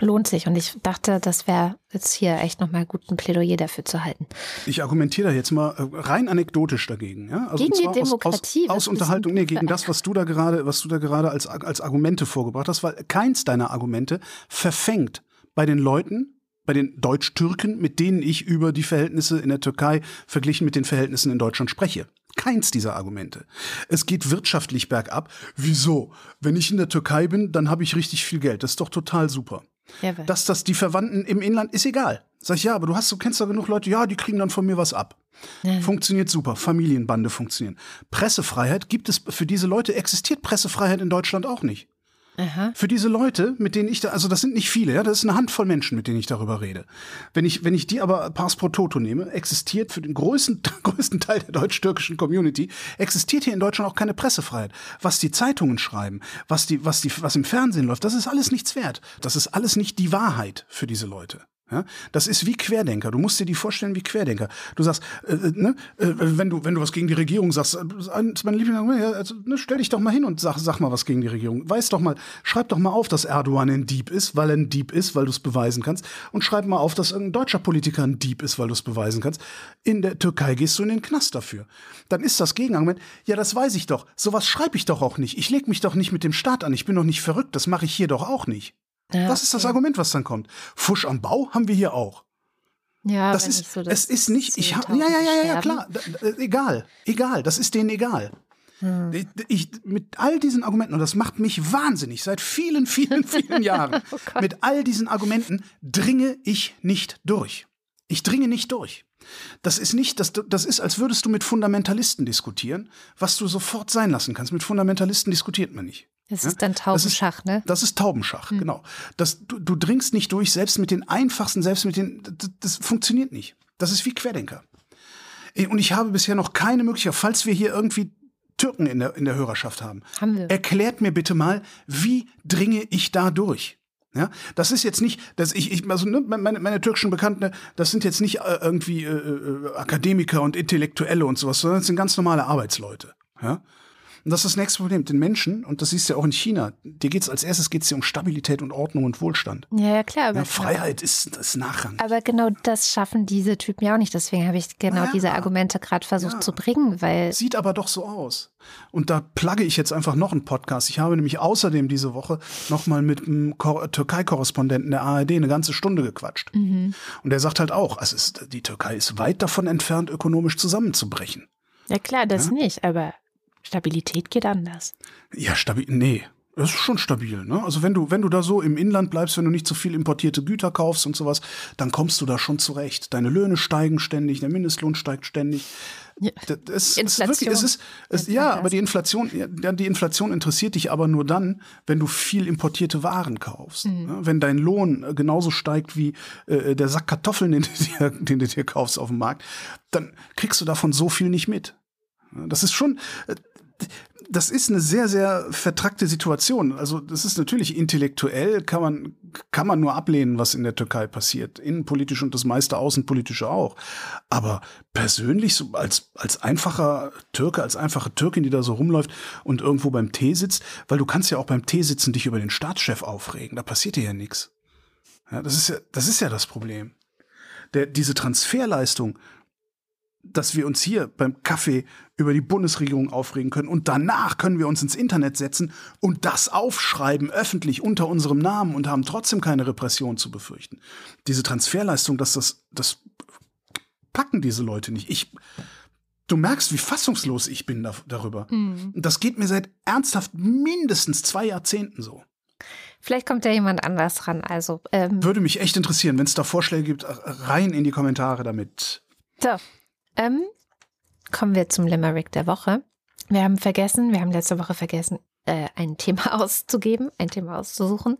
lohnt sich. Und ich dachte, das wäre jetzt hier echt nochmal gut, ein Plädoyer dafür zu halten. Ich argumentiere da jetzt mal äh, rein anekdotisch dagegen. Ja? Also gegen die Demokratie. Aus, aus, aus Unterhaltung, nee, gegen das, was du da gerade, was du da gerade als, als Argumente vorgebracht hast, weil keins deiner Argumente verfängt bei den Leuten, bei den Deutsch-Türken, mit denen ich über die Verhältnisse in der Türkei verglichen mit den Verhältnissen in Deutschland spreche. Keins dieser Argumente. Es geht wirtschaftlich bergab. Wieso? Wenn ich in der Türkei bin, dann habe ich richtig viel Geld. Das ist doch total super. Ja, Dass das die Verwandten im Inland ist egal. Sag ich, ja, aber du hast, du kennst da genug Leute, ja, die kriegen dann von mir was ab. Ja. Funktioniert super. Familienbande funktionieren. Pressefreiheit gibt es, für diese Leute existiert Pressefreiheit in Deutschland auch nicht. Aha. Für diese Leute, mit denen ich da, also das sind nicht viele, ja, das ist eine Handvoll Menschen, mit denen ich darüber rede. Wenn ich, wenn ich die aber Pass pro Toto nehme, existiert für den größten, größten Teil der deutsch-türkischen Community, existiert hier in Deutschland auch keine Pressefreiheit. Was die Zeitungen schreiben, was die, was die, was im Fernsehen läuft, das ist alles nichts wert. Das ist alles nicht die Wahrheit für diese Leute. Ja, das ist wie Querdenker. Du musst dir die vorstellen wie Querdenker. Du sagst, äh, äh ne, äh, wenn du wenn du was gegen die Regierung sagst, äh, ist mein Lieblingsargument, ja, also, ne, stell dich doch mal hin und sag sag mal was gegen die Regierung. Weiß doch mal, schreib doch mal auf, dass Erdogan ein Dieb ist, weil er ein Dieb ist, weil du es beweisen kannst. Und schreib mal auf, dass irgendein deutscher Politiker ein Dieb ist, weil du es beweisen kannst. In der Türkei gehst du in den Knast dafür. Dann ist das Gegenargument, ja, das weiß ich doch. Sowas schreibe ich doch auch nicht. Ich leg mich doch nicht mit dem Staat an. Ich bin doch nicht verrückt. Das mache ich hier doch auch nicht. Ja, das ist das Argument, was dann kommt. Fusch am Bau haben wir hier auch. Ja, das ist, so das es ist nicht, ich habe, ja, ja, ja, ja, klar, egal, egal, das ist denen egal. Hm. Ich, ich, mit all diesen Argumenten, und das macht mich wahnsinnig, seit vielen, vielen, vielen Jahren, oh mit all diesen Argumenten dringe ich nicht durch. Ich dringe nicht durch. Das ist nicht, das, das ist, als würdest du mit Fundamentalisten diskutieren, was du sofort sein lassen kannst. Mit Fundamentalisten diskutiert man nicht. Das ist dann Taubenschach, das ist, ne? Das ist Taubenschach, hm. genau. Das, du, du dringst nicht durch, selbst mit den einfachsten, selbst mit den, das, das funktioniert nicht. Das ist wie Querdenker. Und ich habe bisher noch keine Möglichkeit, falls wir hier irgendwie Türken in der, in der Hörerschaft haben, haben wir. erklärt mir bitte mal, wie dringe ich da durch? Ja, das ist jetzt nicht, dass ich, ich also ne, meine, meine türkischen Bekannten, das sind jetzt nicht äh, irgendwie äh, äh, Akademiker und Intellektuelle und sowas, sondern das sind ganz normale Arbeitsleute. Ja? Und das ist das nächste Problem. Den Menschen, und das siehst du ja auch in China, dir geht's als erstes geht's dir um Stabilität und Ordnung und Wohlstand. Ja, ja klar. Aber Ja, Freiheit ist das Nachrang. Aber genau das schaffen diese Typen ja auch nicht. Deswegen habe ich genau Ja. diese Argumente gerade versucht Ja. zu bringen, weil Sieht aber doch so aus. Und da plugge ich jetzt einfach noch einen Podcast. Ich habe nämlich außerdem diese Woche nochmal mit einem Kor- Türkei-Korrespondenten der ARD eine ganze Stunde gequatscht. Und der sagt halt auch, es ist, die Türkei ist weit davon entfernt, ökonomisch zusammenzubrechen. ja klar, das nicht. Aber Stabilität geht anders. Ja, stabil, nee. Das ist schon stabil, ne? Also wenn du, wenn du da so im Inland bleibst, wenn du nicht zu viel importierte Güter kaufst und sowas, dann kommst du da schon zurecht. Deine Löhne steigen ständig, der Mindestlohn steigt ständig. Ja. Das, das ist Inflation. wirklich, es ist, es, ja, aber die Inflation, ja, die Inflation interessiert dich aber nur dann, wenn du viel importierte Waren kaufst. Mhm. Ne? Wenn dein Lohn äh, genauso steigt wie äh, der Sack Kartoffeln, den du, dir, den du dir kaufst auf dem Markt, dann kriegst du davon so viel nicht mit. Das ist schon, äh, das ist eine sehr, sehr vertrackte Situation. Also das ist natürlich intellektuell, kann man, kann man nur ablehnen, was in der Türkei passiert. Innenpolitisch und das meiste außenpolitische auch. Aber persönlich, so als, als einfacher Türke, als einfache Türkin, die da so rumläuft und irgendwo beim Tee sitzt, weil du kannst ja auch beim Tee sitzen dich über den Staatschef aufregen. Da passiert dir ja nichts. Ja, das ist ja, das ist ja das Problem. Der, diese Transferleistung, dass wir uns hier beim Kaffee über die Bundesregierung aufregen können und danach können wir uns ins Internet setzen und das aufschreiben öffentlich unter unserem Namen und haben trotzdem keine Repression zu befürchten. Diese Transferleistung, dass das, das packen diese Leute nicht. Ich, du merkst, wie fassungslos ich bin da, darüber. Und Das geht mir seit ernsthaft mindestens zwei Jahrzehnten so. Vielleicht kommt ja jemand anders ran. Also, ähm, Würde mich echt interessieren, wenn es da Vorschläge gibt, rein in die Kommentare damit. so. Ähm, kommen wir zum Limerick der Woche. Wir haben vergessen, wir haben letzte Woche vergessen, äh, ein Thema auszugeben, ein Thema auszusuchen.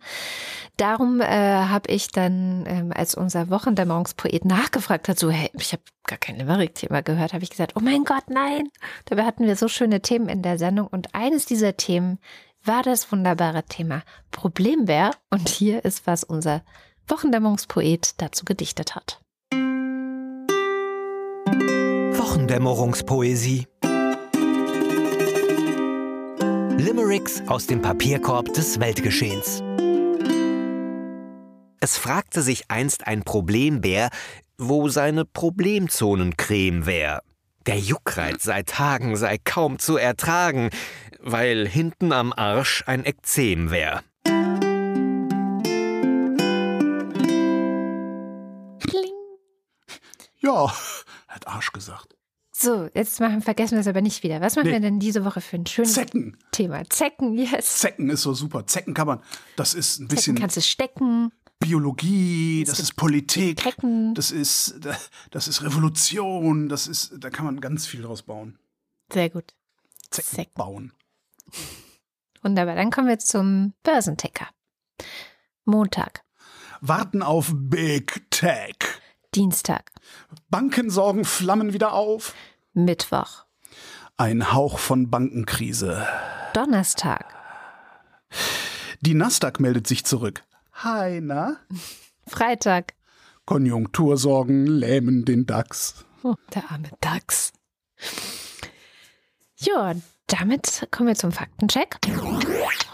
Darum äh, habe ich dann, ähm, als unser Wochendämmerungspoet nachgefragt hat, so, hey, ich habe gar kein Limerick-Thema gehört, habe ich gesagt, oh mein Gott, nein. Dabei hatten wir so schöne Themen in der Sendung und eines dieser Themen war das wunderbare Thema Problembär. Und hier ist, was unser Wochendämmerungspoet dazu gedichtet hat. Wochendämmerungspoesie. Limericks aus dem Papierkorb des Weltgeschehens. Es fragte sich einst ein Problembär, wo seine Problemzonencreme wär. Der Juckreiz seit Tagen sei kaum zu ertragen, weil hinten am Arsch ein Ekzem wär. Kling. Ja, hat Arsch gesagt. So, jetzt machen, vergessen wir es aber nicht wieder. Was machen Nee. wir denn diese Woche für ein schönes Zecken. Thema? Zecken, yes. Zecken ist so super. Zecken kann man, das ist ein Zecken bisschen kannst du stecken. Biologie, das ist Politik, Tecken. das ist, das ist Revolution, das ist, da kann man ganz viel draus bauen. Sehr gut. Zecken Zecken. bauen. Wunderbar. Dann kommen wir zum Börsenticker. Montag, Warten auf Big Tech. Dienstag, Banken sorgen Flammen wieder auf. Mittwoch, Ein Hauch von Bankenkrise. Donnerstag, Die Nasdaq meldet sich zurück. Hi, na? Freitag. Konjunktursorgen lähmen den DAX. Oh, der arme Dachs. Ja, damit kommen wir zum Faktencheck.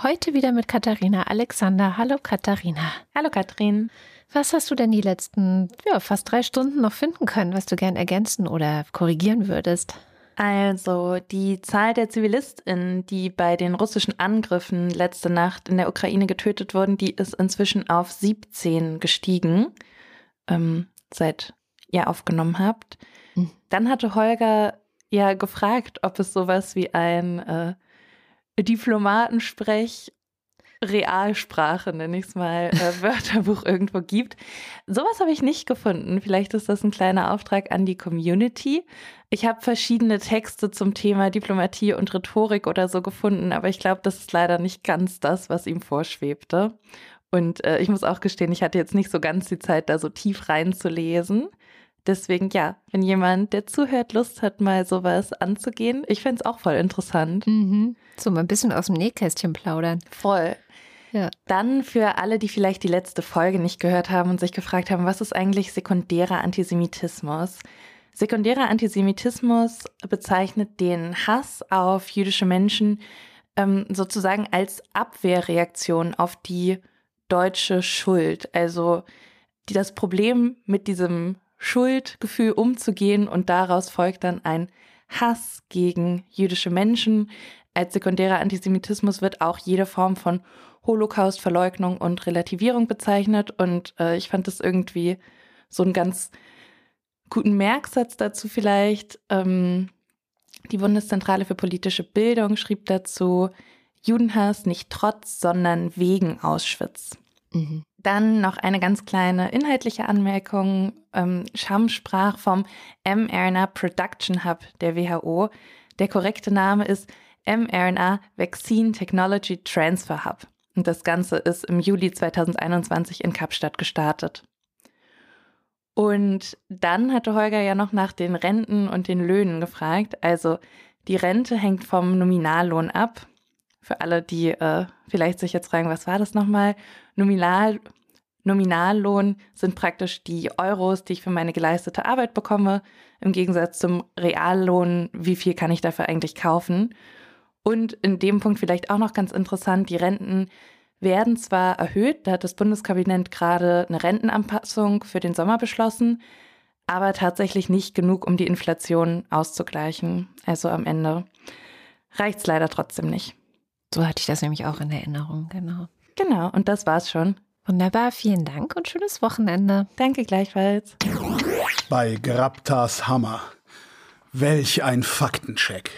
Heute wieder mit Katharina Alexander. Hallo Katharina. Hallo Katrin. Was hast du denn die letzten ja, fast drei Stunden noch finden können, was du gern ergänzen oder korrigieren würdest? Also die Zahl der ZivilistInnen, die bei den russischen Angriffen letzte Nacht in der Ukraine getötet wurden, die ist inzwischen auf 17 gestiegen, ähm, seit ihr aufgenommen habt. Mhm. Dann hatte Holger ja gefragt, ob es sowas wie ein äh, Diplomatensprech Realsprache, nenne ich es mal, äh, Wörterbuch irgendwo gibt. Sowas habe ich nicht gefunden. Vielleicht ist das ein kleiner Auftrag an die Community. Ich habe verschiedene Texte zum Thema Diplomatie und Rhetorik oder so gefunden, aber ich glaube, das ist leider nicht ganz das, was ihm vorschwebte. Und äh, ich muss auch gestehen, ich hatte jetzt nicht so ganz die Zeit, da so tief reinzulesen. Deswegen, ja, wenn jemand, der zuhört, Lust hat, mal sowas anzugehen, ich fände es auch voll interessant. Mhm. So mal ein bisschen aus dem Nähkästchen plaudern. Voll. Ja. Dann für alle, die vielleicht die letzte Folge nicht gehört haben und sich gefragt haben, was ist eigentlich sekundärer Antisemitismus? Sekundärer Antisemitismus bezeichnet den Hass auf jüdische Menschen ähm, sozusagen als Abwehrreaktion auf die deutsche Schuld. Also die, das Problem mit diesem Schuldgefühl umzugehen und daraus folgt dann ein Hass gegen jüdische Menschen. Als sekundärer Antisemitismus wird auch jede Form von Holocaust-Verleugnung und Relativierung bezeichnet. Und äh, ich fand das irgendwie so einen ganz guten Merksatz dazu vielleicht. Ähm, die Bundeszentrale für politische Bildung schrieb dazu, Judenhass nicht trotz, sondern wegen Auschwitz. Mhm. Dann noch eine ganz kleine inhaltliche Anmerkung. Ähm, Scham sprach vom mRNA Production Hub der WHO. Der korrekte Name ist mRNA Vaccine Technology Transfer Hub. Und das Ganze ist im Juli 2021 in Kapstadt gestartet. Und dann hatte Holger ja noch nach den Renten und den Löhnen gefragt. Also die Rente hängt vom Nominallohn ab. Für alle, die äh, vielleicht sich jetzt fragen, was war das nochmal? Nominal, Nominallohn sind praktisch die Euros, die ich für meine geleistete Arbeit bekomme, im Gegensatz zum Reallohn, wie viel kann ich dafür eigentlich kaufen. Und in dem Punkt vielleicht auch noch ganz interessant, die Renten werden zwar erhöht, da hat das Bundeskabinett gerade eine Rentenanpassung für den Sommer beschlossen, aber tatsächlich nicht genug, um die Inflation auszugleichen. Also am Ende reicht es leider trotzdem nicht. So hatte ich das nämlich auch in Erinnerung, genau. Genau, und das war's schon. Wunderbar, vielen Dank und schönes Wochenende. Danke gleichfalls. Bei Graptas Hammer. Welch ein Faktencheck.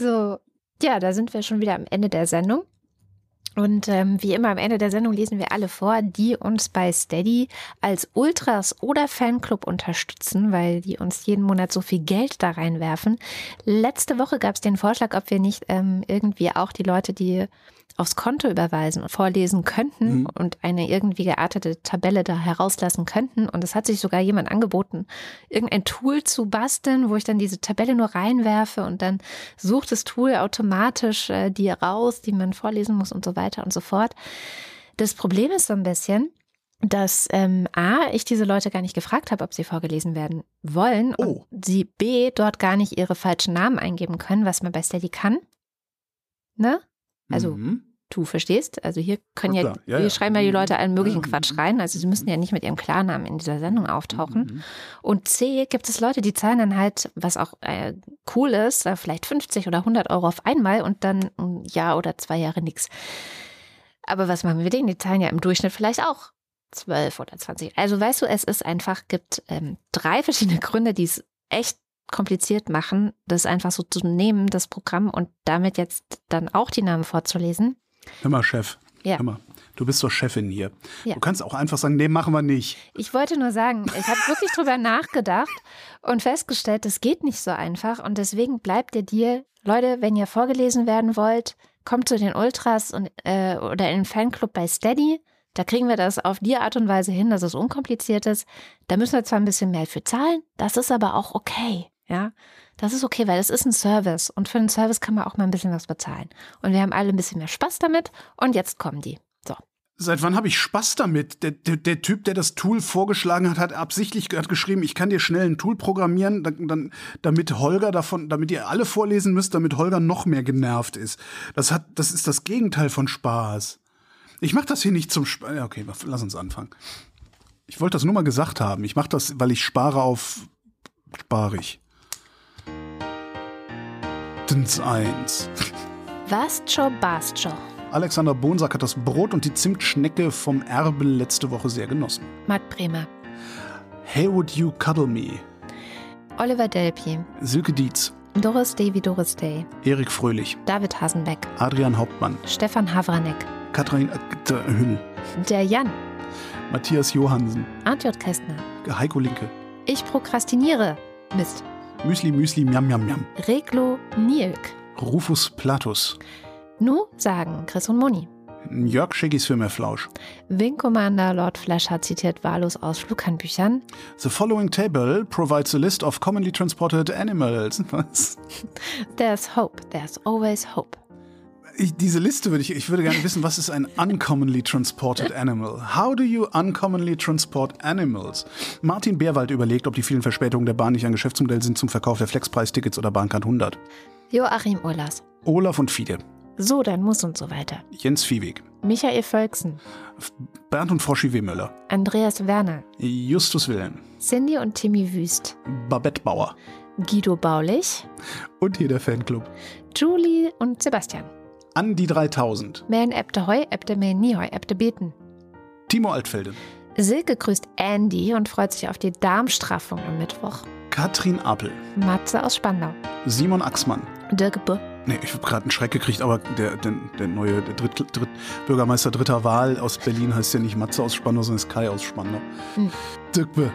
So, ja, da sind wir schon wieder am Ende der Sendung. Und ähm, wie immer am Ende der Sendung lesen wir alle vor, die uns bei Steady als Ultras oder Fanclub unterstützen, weil die uns jeden Monat so viel Geld da reinwerfen. Letzte Woche gab es den Vorschlag, ob wir nicht ähm, irgendwie auch die Leute, die aufs Konto überweisen und vorlesen könnten mhm. und eine irgendwie geartete Tabelle da herauslassen könnten. Und es hat sich sogar jemand angeboten, irgendein Tool zu basteln, wo ich dann diese Tabelle nur reinwerfe und dann sucht das Tool automatisch äh, die raus, die man vorlesen muss und so weiter und so fort. Das Problem ist so ein bisschen, dass ähm, A, ich diese Leute gar nicht gefragt habe, ob sie vorgelesen werden wollen oh. und sie B, dort gar nicht ihre falschen Namen eingeben können, was man bei Steady kann. Ne? Also mhm. Du verstehst? Also hier können ja, ja, ja, hier schreiben ja die Leute allen möglichen Quatsch rein. Also sie müssen ja nicht mit ihrem Klarnamen in dieser Sendung auftauchen. Mhm. Und C, gibt es Leute, die zahlen dann halt, was auch äh, cool ist, äh, vielleicht 50 oder 100 Euro auf einmal und dann ein Jahr oder zwei Jahre nichts. Aber was machen wir mit denen? Die zahlen ja im Durchschnitt vielleicht auch 12 oder 20. Also weißt du, es ist einfach, gibt ähm, drei verschiedene Gründe, die es echt kompliziert machen, das einfach so zu nehmen, das Programm und damit jetzt dann auch die Namen vorzulesen. Hör mal, Chef. Ja. Hör mal. Du bist doch Chefin hier. Ja. Du kannst auch einfach sagen, nee, machen wir nicht. Ich wollte nur sagen, ich habe wirklich drüber nachgedacht und festgestellt, das geht nicht so einfach. Und deswegen bleibt ihr dir, Leute, wenn ihr vorgelesen werden wollt, kommt zu den Ultras und, äh, oder in den Fanclub bei Steady. Da kriegen wir das auf die Art und Weise hin, dass es unkompliziert ist. Da müssen wir zwar ein bisschen mehr für zahlen, das ist aber auch okay. Ja, das ist okay, weil es ist ein Service und für einen Service kann man auch mal ein bisschen was bezahlen. Und wir haben alle ein bisschen mehr Spaß damit und jetzt kommen die. So. Seit wann habe ich Spaß damit? Der, der, der, Typ, der das Tool vorgeschlagen hat, hat absichtlich hat geschrieben, ich kann dir schnell ein Tool programmieren, dann, dann, damit Holger davon, damit ihr alle vorlesen müsst, damit Holger noch mehr genervt ist. Das hat, das ist das Gegenteil von Spaß. Ich mache das hier nicht zum Spaß. Ja, okay, lass uns anfangen. Ich wollte das nur mal gesagt haben. Ich mache das, weil ich spare auf sparig. Mindestens eins. Wascho Bastcho. Alexander Bonsack hat das Brot und die Zimtschnecke vom Erbe letzte Woche sehr genossen. Matt Bremer. Hey Would You Cuddle Me? Oliver Delpi. Silke Dietz. Doris Day wie Doris Day. Erik Fröhlich. David Hasenbeck. Adrian Hauptmann. Stefan Havranek. Katrin Hüll. Der Jan. Matthias Johansen. Arndt Kästner. Heiko Linke. Ich prokrastiniere. Mist. Müsli, Müsli, Miam, Miam, Miam. Reglo, Nilk. Rufus Platus. Nu sagen Chris und Moni. Jörg Schiggis für mehr Flausch. Wing Commander Lord Flasher zitiert wahllos aus Flughannbüchern. The following table provides a list of commonly transported animals. Was? There's hope. There's always hope. Ich, diese Liste würde ich, ich würde gerne wissen, was ist ein uncommonly transported animal? How do you uncommonly transport animals? Martin Beerwald überlegt, ob die vielen Verspätungen der Bahn nicht ein Geschäftsmodell sind zum Verkauf der Flexpreistickets oder Bahncard 100. Joachim Urlas. Olaf und Fiede, So, dann muss und so weiter. Jens Viehweg, Michael Völksen. Bernd und Froschi W. Müller, Andreas Werner. Justus Wilhelm, Cindy und Timmy Wüst. Babette Bauer Guido Baulich. und hier der Fanclub. Julie und Sebastian. Andi 3000, Men ebte Heu, ebte men nie Heu, ebte beten. Timo Altfelde, Silke grüßt Andy und freut sich auf die Darmstraffung am Mittwoch. Katrin Appel, Matze aus Spandau. Simon Axmann. Dirk B. Nee, ich habe gerade einen Schreck gekriegt, aber der, der, der neue der Dritt, Dritt, Bürgermeister dritter Wahl aus Berlin heißt ja nicht Matze aus Spandau, sondern ist Kai aus Spandau. Hm. Dirk B. Hab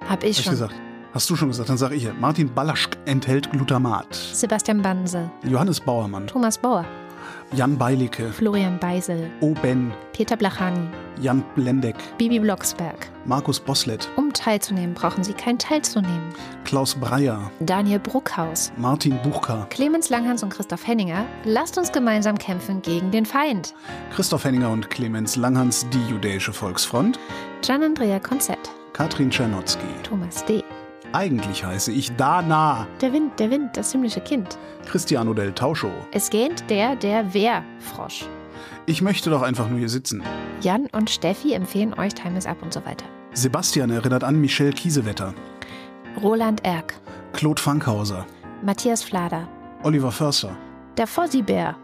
ich Hab ich schon. gesagt. Hast du schon gesagt? Dann sage ich ja. Martin Ballaschk enthält Glutamat. Sebastian Banse. Johannes Bauermann. Thomas Bauer. Jan Beilicke. Florian Beisel. O. Ben. Peter Blachani. Jan Blendeck. Bibi Blocksberg. Markus Boslett. Um teilzunehmen, brauchen Sie kein Teilzunehmen. Klaus Breyer. Daniel Bruckhaus. Martin Buchka. Clemens Langhans und Christoph Henninger. Lasst uns gemeinsam kämpfen gegen den Feind. Christoph Henninger und Clemens Langhans, die Judäische Volksfront. Gian-Andrea Konzett. Katrin Czernotzki. Thomas D. Eigentlich heiße ich Dana. Der Wind, der Wind, das himmlische Kind. Cristiano del Tauscho. Es gähnt der, der wer Frosch. Ich möchte doch einfach nur hier sitzen. Jan und Steffi empfehlen euch Time is Up und so weiter. Sebastian erinnert an Michelle Kiesewetter. Roland Erck. Claude Fankhauser. Matthias Flader. Oliver Förster. Der Fossibär.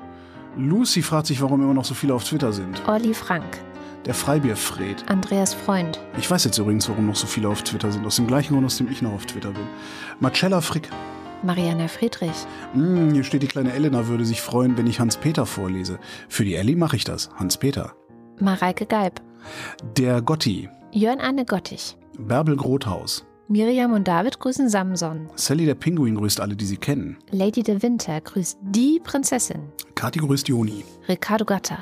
Lucy fragt sich, warum immer noch so viele auf Twitter sind. Olli Frank. Der Freibierfred. Andreas Freund. Ich weiß jetzt übrigens, warum noch so viele auf Twitter sind. Aus dem gleichen Grund, aus dem ich noch auf Twitter bin. Marcella Frick. Marianne Friedrich. Hm, hier steht, die kleine Elena würde sich freuen, wenn ich Hans-Peter vorlese. Für die Ellie mache ich das. Hans-Peter. Mareike Geib. Der Gotti. Jörn Anne Gottich. Bärbel Grothaus. Miriam und David grüßen Samson. Sally der Pinguin grüßt alle, die sie kennen. Lady de Winter grüßt die Prinzessin. Kathi grüßt Joni. Ricardo Gatter.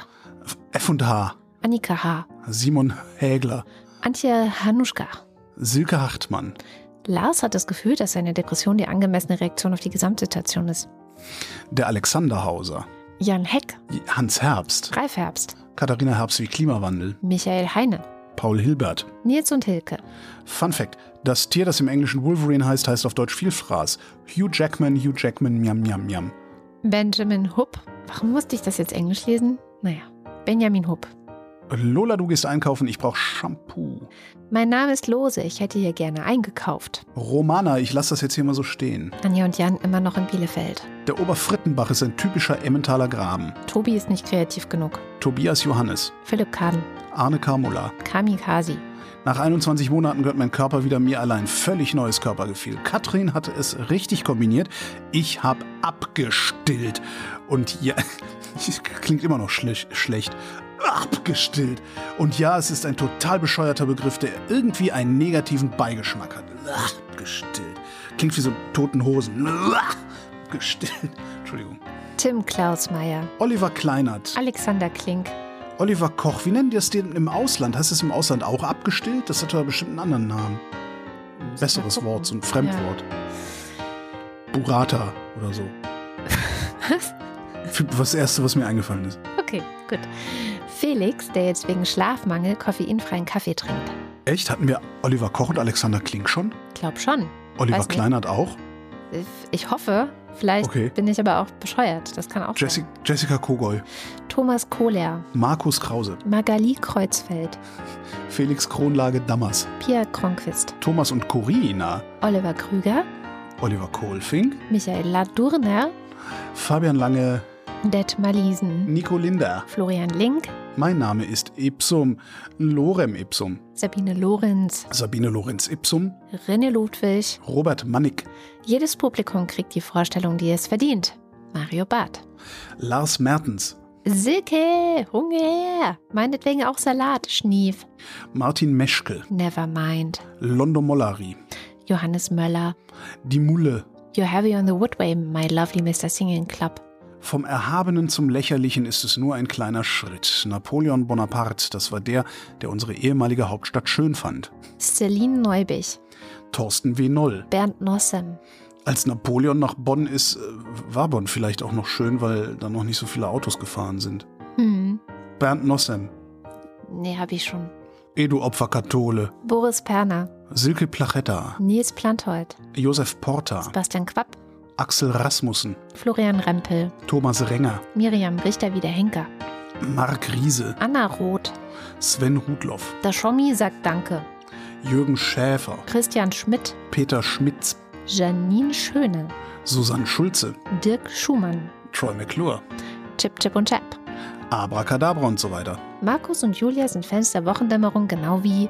F&H. Annika H. Simon Hägler. Antje Hanuschka. Silke Hartmann. Lars hat das Gefühl, dass seine Depression die angemessene Reaktion auf die Gesamtsituation ist. Der Alexanderhauser. Jan Heck. Hans Herbst. Ralf Herbst. Katharina Herbst wie Klimawandel. Michael Heine. Paul Hilbert. Nils und Hilke. Fun Fact: Das Tier, das im Englischen Wolverine heißt, heißt auf Deutsch Vielfraß. Hugh Jackman, Hugh Jackman, miam, miam, miam. Benjamin Hupp. Warum musste ich das jetzt Englisch lesen? Naja, Benjamin Hupp. Lola, du gehst einkaufen, ich brauche Shampoo. Mein Name ist Lose, ich hätte hier gerne eingekauft. Romana, ich lasse das jetzt hier mal so stehen. Anja und Jan immer noch in Bielefeld. Der Oberfrittenbach ist ein typischer Emmentaler Graben. Tobi ist nicht kreativ genug. Tobias Johannes. Philipp Kaden. Arne Karmula. Kamikaze. Nach 21 Monaten gehört mein Körper wieder mir allein. Völlig neues Körpergefühl. Katrin hatte es richtig kombiniert. Ich habe abgestillt. Und ja, klingt immer noch schle schlecht. Abgestillt. Und ja, es ist ein total bescheuerter Begriff, der irgendwie einen negativen Beigeschmack hat. Abgestillt. Klingt wie so toten Hosen. Abgestillt. Entschuldigung. Tim Klausmeier. Oliver Kleinert. Alexander Klink. Oliver Koch, wie nennen die das denn im Ausland? Heißt es im Ausland auch abgestillt? Das hat aber bestimmt einen anderen Namen. Ein besseres. Wort, so ein Fremdwort. Burrata oder so. Was? Was das Erste, was mir eingefallen ist. Okay, gut. Felix, der jetzt wegen Schlafmangel koffeinfreien Kaffee trinkt. Echt? Hatten wir Oliver Koch und Alexander Klink schon? Glaub schon. Oliver Weiß nicht. Kleinert auch? Ich hoffe, vielleicht Okay. bin ich aber auch bescheuert. Das kann auch Jessi sein. Jessica Kogoy. Thomas Kohler. Markus Krause. Magali Kreuzfeld. Felix Kronlage Dammers. Pia Kronquist. Thomas und Corina. Oliver Krüger. Oliver Kohlfink. Michael Ladurner. Fabian Lange. Det Malisen. Nico Linder. Florian Link. Mein Name ist Ipsum. Lorem Ipsum. Sabine Lorenz. Sabine Lorenz Ipsum. René Ludwig. Robert Mannig. Jedes Publikum kriegt die Vorstellung, die es verdient. Mario Barth. Lars Mertens. Silke, Hunger. Meinetwegen auch Salat, Schnief. Martin Meschke. Nevermind. Londo Mollari. Johannes Möller. Die Mulle. You're heavy on the woodway, my lovely Mr. Singing Club. Vom Erhabenen zum Lächerlichen ist es nur ein kleiner Schritt. Napoleon Bonaparte, das war der, der unsere ehemalige Hauptstadt schön fand. Celine Neubich. Thorsten W. Noll. Bernd Nossem. als Napoleon nach Bonn ist, äh, war Bonn vielleicht auch noch schön, weil da noch nicht so viele Autos gefahren sind. Hm. Bernd Nossem, Nee, hab ich schon. Edu Opferkathole, Boris Perner, Silke Plachetta, Nils Planthold, Josef Porter, Sebastian Quapp, Axel Rasmussen, Florian Rempel, Thomas Renger, Miriam Richter-Wieder-Henker, Marc Riese, Anna Roth, Sven Rudloff, der Schommi sagt Danke, Jürgen Schäfer, Christian Schmidt, Peter Schmitz, Janine Schöne, Susanne Schulze, Dirk Schumann, Troy McClure, Chip Chip und Chap. Abracadabra und so weiter. Markus und Julia sind Fans der Wochendämmerung genau wie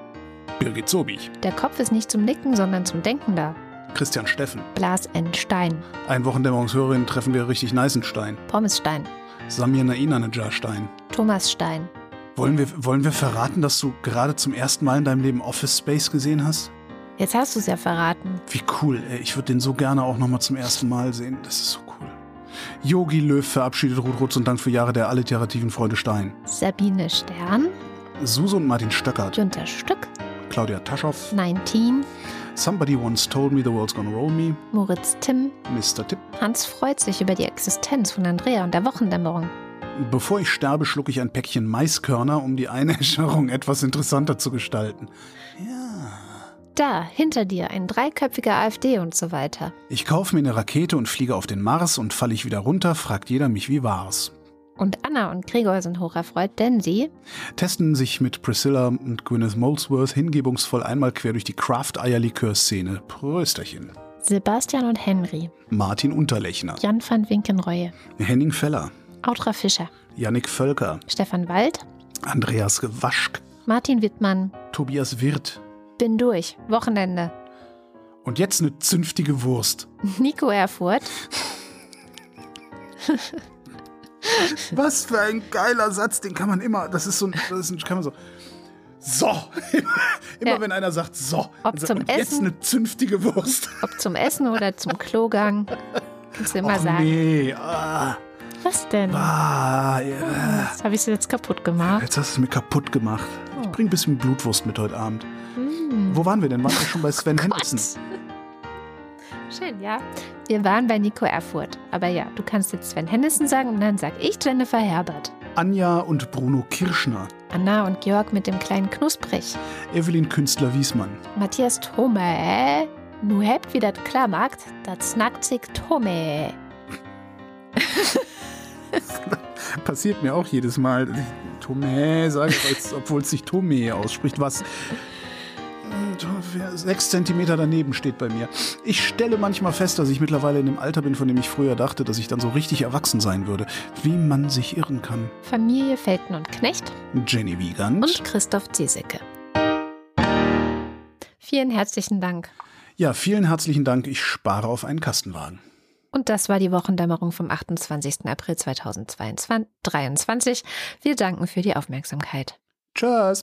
Birgit Sobich, der Kopf ist nicht zum Nicken, sondern zum Denken da. Christian Steffen. Blas N. Stein, Ein Wochendämmerungshörerin treffen wir richtig Neißenstein. Pommes Stein, Samir Nainanejar Stein. Thomas Stein. Wollen wir, wollen wir verraten, dass du gerade zum ersten Mal in deinem Leben Office Space gesehen hast? Jetzt hast du es ja verraten. Wie cool, ey. Ich würde den so gerne auch nochmal zum ersten Mal sehen. Das ist so cool. Yogi Löw verabschiedet Ruth Rutz und Dank für Jahre der alliterativen Freude Stein. Sabine Stern, Suse und Martin Stöckert. Günther Stück, Claudia Taschow. 19, Somebody once told me the world's gonna roll me. Moritz Timm. Mr. Tipp. Hans freut sich über die Existenz von Andrea und der Wochendämmerung. Bevor ich sterbe, schlucke ich ein Päckchen Maiskörner, um die Einäscherung etwas interessanter zu gestalten. Da, hinter dir, ein dreiköpfiger AfD und so weiter. Ich kaufe mir eine Rakete und fliege auf den Mars und falle ich wieder runter, fragt jeder mich, wie war's. Und Anna und Gregor sind hocherfreut, denn sie Testen sich mit Priscilla und Gwyneth Molesworth hingebungsvoll einmal quer durch die Craft-Eierlikör-Szene. Prösterchen. Sebastian und Henry, Martin Unterlechner, Jan van Winkenreue, Henning Feller, Autra Fischer, Yannick Völker, Stefan Wald, Andreas Gewaschk, Martin Wittmann. Tobias Wirth Bin durch. Wochenende. und jetzt eine zünftige Wurst. Nico Erfurt, Was für ein geiler Satz, den kann man immer, das ist so, ein- das ist ein, kann man so, so, immer, Ja. wenn einer sagt, so, Ob sagt zum man, jetzt Essen. eine zünftige Wurst. ob zum Essen oder zum Klogang. Kannst du immer Och sagen. nee, ah, Was denn? ah, ja. Das habe ich jetzt kaputt gemacht. Jetzt hast du es mir kaputt gemacht. Ich bring ein bisschen Blutwurst mit heute Abend. Hm. Wo waren wir denn? Waren wir schon bei Sven Henderson? Schön, ja. Wir waren bei Nico Erfurt. Aber ja, du kannst jetzt Sven Hennissen sagen und dann sag ich Jennifer Herbert. Anja und Bruno Kirschner. Anna und Georg mit dem kleinen Knusprig. Evelyn Künstler-Wiesmann. Matthias Thome. Nu hebt wie dat klar macht, dat snackt sich Thome. Passiert mir auch jedes Mal. ich Tomé sage, als- obwohl es sich Tomé ausspricht. Was sechs Zentimeter daneben steht bei mir. Ich stelle manchmal fest, dass ich mittlerweile in dem Alter bin, von dem ich früher dachte, dass ich dann so richtig erwachsen sein würde. Wie man sich irren kann. Familie Felten und Knecht Jenny Wiegand. und Christoph Ziesecke. Vielen herzlichen Dank. Ja, vielen herzlichen Dank. Ich spare auf einen Kastenwagen. Und das war die Wochendämmerung vom 28. April 2023. Wir danken für die Aufmerksamkeit. Tschüss.